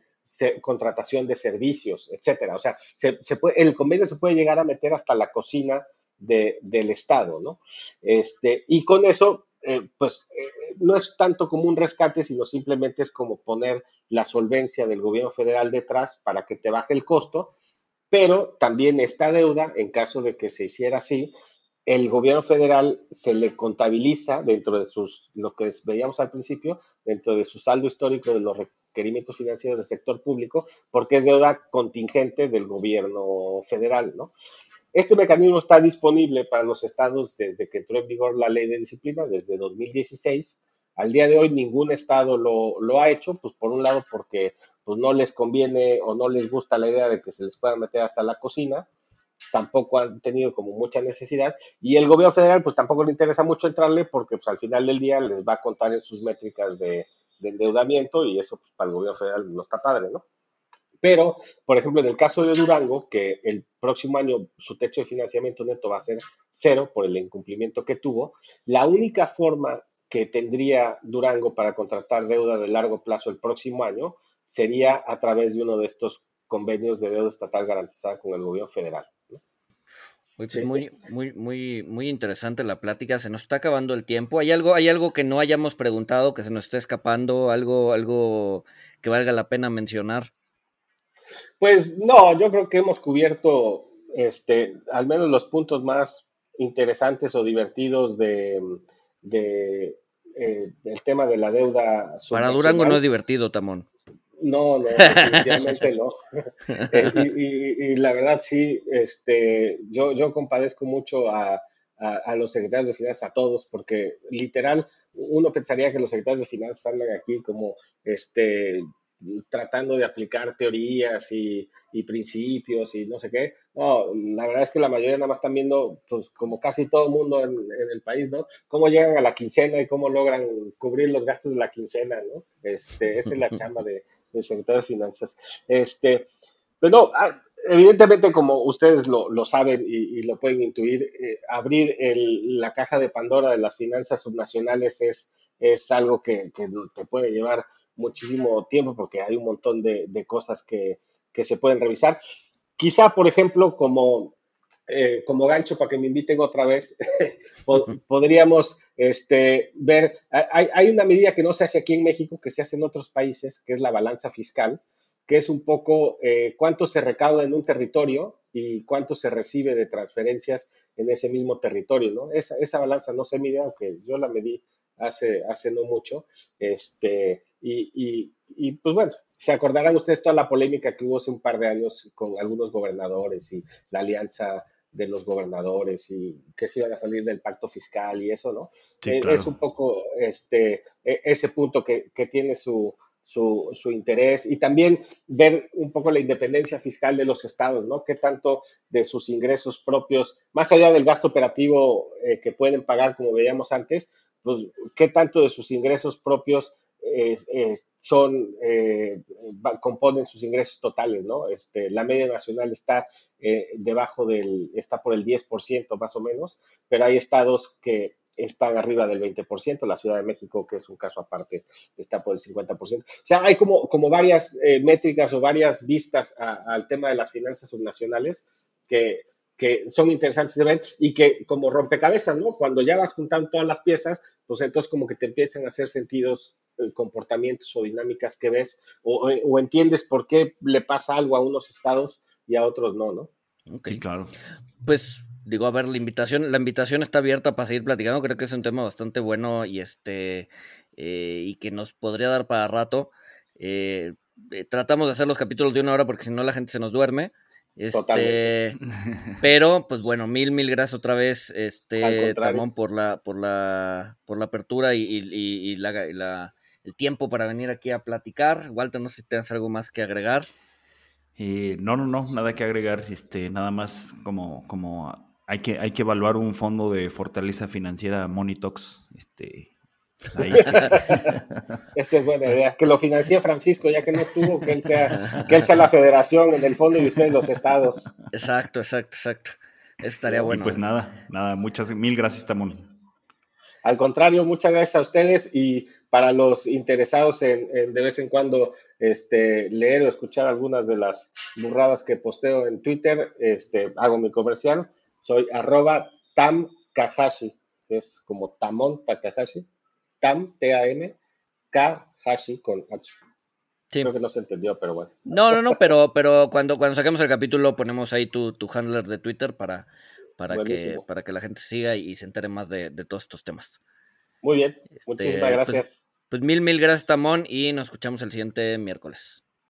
contratación de servicios, etcétera. O sea, se, puede, el convenio se puede llegar a meter hasta la cocina del Estado, ¿no? Este, y con eso, eh, pues, eh, no es tanto como un rescate, sino simplemente es como poner la solvencia del gobierno federal detrás para que te baje el costo, pero también esta deuda, en caso de que se hiciera así, el gobierno federal se le contabiliza dentro de sus, lo que veíamos al principio, dentro de su saldo histórico de los requerimientos financieros del sector público, porque es deuda contingente del gobierno federal, ¿no? Este mecanismo está disponible para los estados desde que entró en vigor la ley de disciplina, desde 2016. Al día de hoy ningún estado lo, ha hecho, pues por un lado porque pues no les conviene o no les gusta la idea de que se les pueda meter hasta la cocina, tampoco han tenido como mucha necesidad y el gobierno federal pues tampoco le interesa mucho entrarle porque pues al final del día les va a contar en sus métricas de, endeudamiento y eso pues, para el gobierno federal no está padre, ¿no? Pero, por ejemplo, en el caso de Durango, que el próximo año su techo de financiamiento neto va a ser cero por el incumplimiento que tuvo, la única forma que tendría Durango para contratar deuda de largo plazo el próximo año sería a través de uno de estos convenios de deuda estatal garantizada con el gobierno federal. Pues muy, muy, muy, muy interesante la plática. Se nos está acabando el tiempo. ¿Hay algo, hay algo que no hayamos preguntado, que se nos esté escapando, algo, algo que valga la pena mencionar? Pues no, yo creo que hemos cubierto este, al menos los puntos más interesantes o divertidos de, de eh, del tema de la deuda. Para Durango no es divertido, Tamón. No, no, <laughs> definitivamente no. Eh, y, la verdad sí, este, yo, yo compadezco mucho a, los secretarios de finanzas, a todos, porque literal, uno pensaría que los secretarios de finanzas andan aquí como este tratando de aplicar teorías y, principios y no sé qué. No, la verdad es que la mayoría nada más están viendo, pues como casi todo el mundo en, en, el país, ¿no? Cómo llegan a la quincena y cómo logran cubrir los gastos de la quincena, ¿no? Este, esa es la <laughs> chamba de, el secretario de Finanzas. Este, pero ah, evidentemente, como ustedes lo, saben y, lo pueden intuir, eh, abrir la caja de Pandora de las finanzas subnacionales es, es algo que, te puede llevar muchísimo tiempo porque hay un montón de, cosas que, se pueden revisar. Quizá, por ejemplo, como eh, como gancho para que me inviten otra vez, <laughs> podríamos este, ver, hay, hay, una medida que no se hace aquí en México, que se hace en otros países, que es la balanza fiscal, que es un poco eh, cuánto se recauda en un territorio y cuánto se recibe de transferencias en ese mismo territorio, ¿no? Esa, esa balanza no se mide, aunque yo la medí hace, hace no mucho, este, y, y, y pues bueno, se acordarán ustedes toda la polémica que hubo hace un par de años con algunos gobernadores y la alianza de los gobernadores y que se iban a salir del pacto fiscal y eso, ¿no? Eh, es un poco este, e, ese punto que, que tiene su, su, su, interés y también ver un poco la independencia fiscal de los estados, ¿no? Qué tanto de sus ingresos propios, más allá del gasto operativo eh, que pueden pagar, como veíamos antes, pues qué tanto de sus ingresos propios son, eh, componen sus ingresos totales, ¿no? Este, la media nacional está eh, debajo del, está por el 10% más o menos, pero hay estados que están arriba del 20%, la Ciudad de México, que es un caso aparte, está por el 50%. O sea, hay como, como varias eh, métricas o varias vistas al tema de las finanzas subnacionales que, que son interesantes de ver y que como rompecabezas, ¿no? Cuando ya vas juntando todas las piezas, pues entonces como que te empiezan a hacer sentidos eh, comportamientos o dinámicas que ves o, o, entiendes por qué le pasa algo a unos estados y a otros no, ¿no? Ok, claro. Pues digo, a ver, la invitación, la invitación está abierta para seguir platicando. Creo que es un tema bastante bueno y este eh, y que nos podría dar para rato. Eh, eh, tratamos de hacer los capítulos de una hora porque si no la gente se nos duerme. Este, <laughs> pero, pues bueno, mil, mil gracias otra vez, este, Tamón, por la, por la, por la apertura y, y, y la, la, el tiempo para venir aquí a platicar. Walter, no sé si tienes algo más que agregar. Eh, no, no, no, nada que agregar, este, nada más como, como hay que, hay que evaluar un fondo de fortaleza financiera Monitox. Este, <laughs> Esa es buena idea. Que lo financie Francisco, ya que no tuvo, que él sea, que él sea la federación en el fondo y ustedes los estados. Exacto, exacto, exacto. Eso estaría bueno. Y pues nada, nada, muchas, mil gracias, Tamón. Al contrario, muchas gracias a ustedes y para los interesados en, en, de vez en cuando este, leer o escuchar algunas de las burradas que posteo en Twitter, este, hago mi comercial soy arroba Tam Kahashi, es como Tamon Takahashi, Tam, T-A-M, Kahashi con H. Sí. Creo que no se entendió, pero bueno. No, no, no, pero, pero cuando, cuando saquemos el capítulo ponemos ahí tu, tu handler de Twitter para, para, que, para que la gente siga y, se entere más de, de, todos estos temas. Muy bien, este, muchísimas gracias. Pues, pues, mil, mil gracias, Tamón, y nos escuchamos el siguiente miércoles.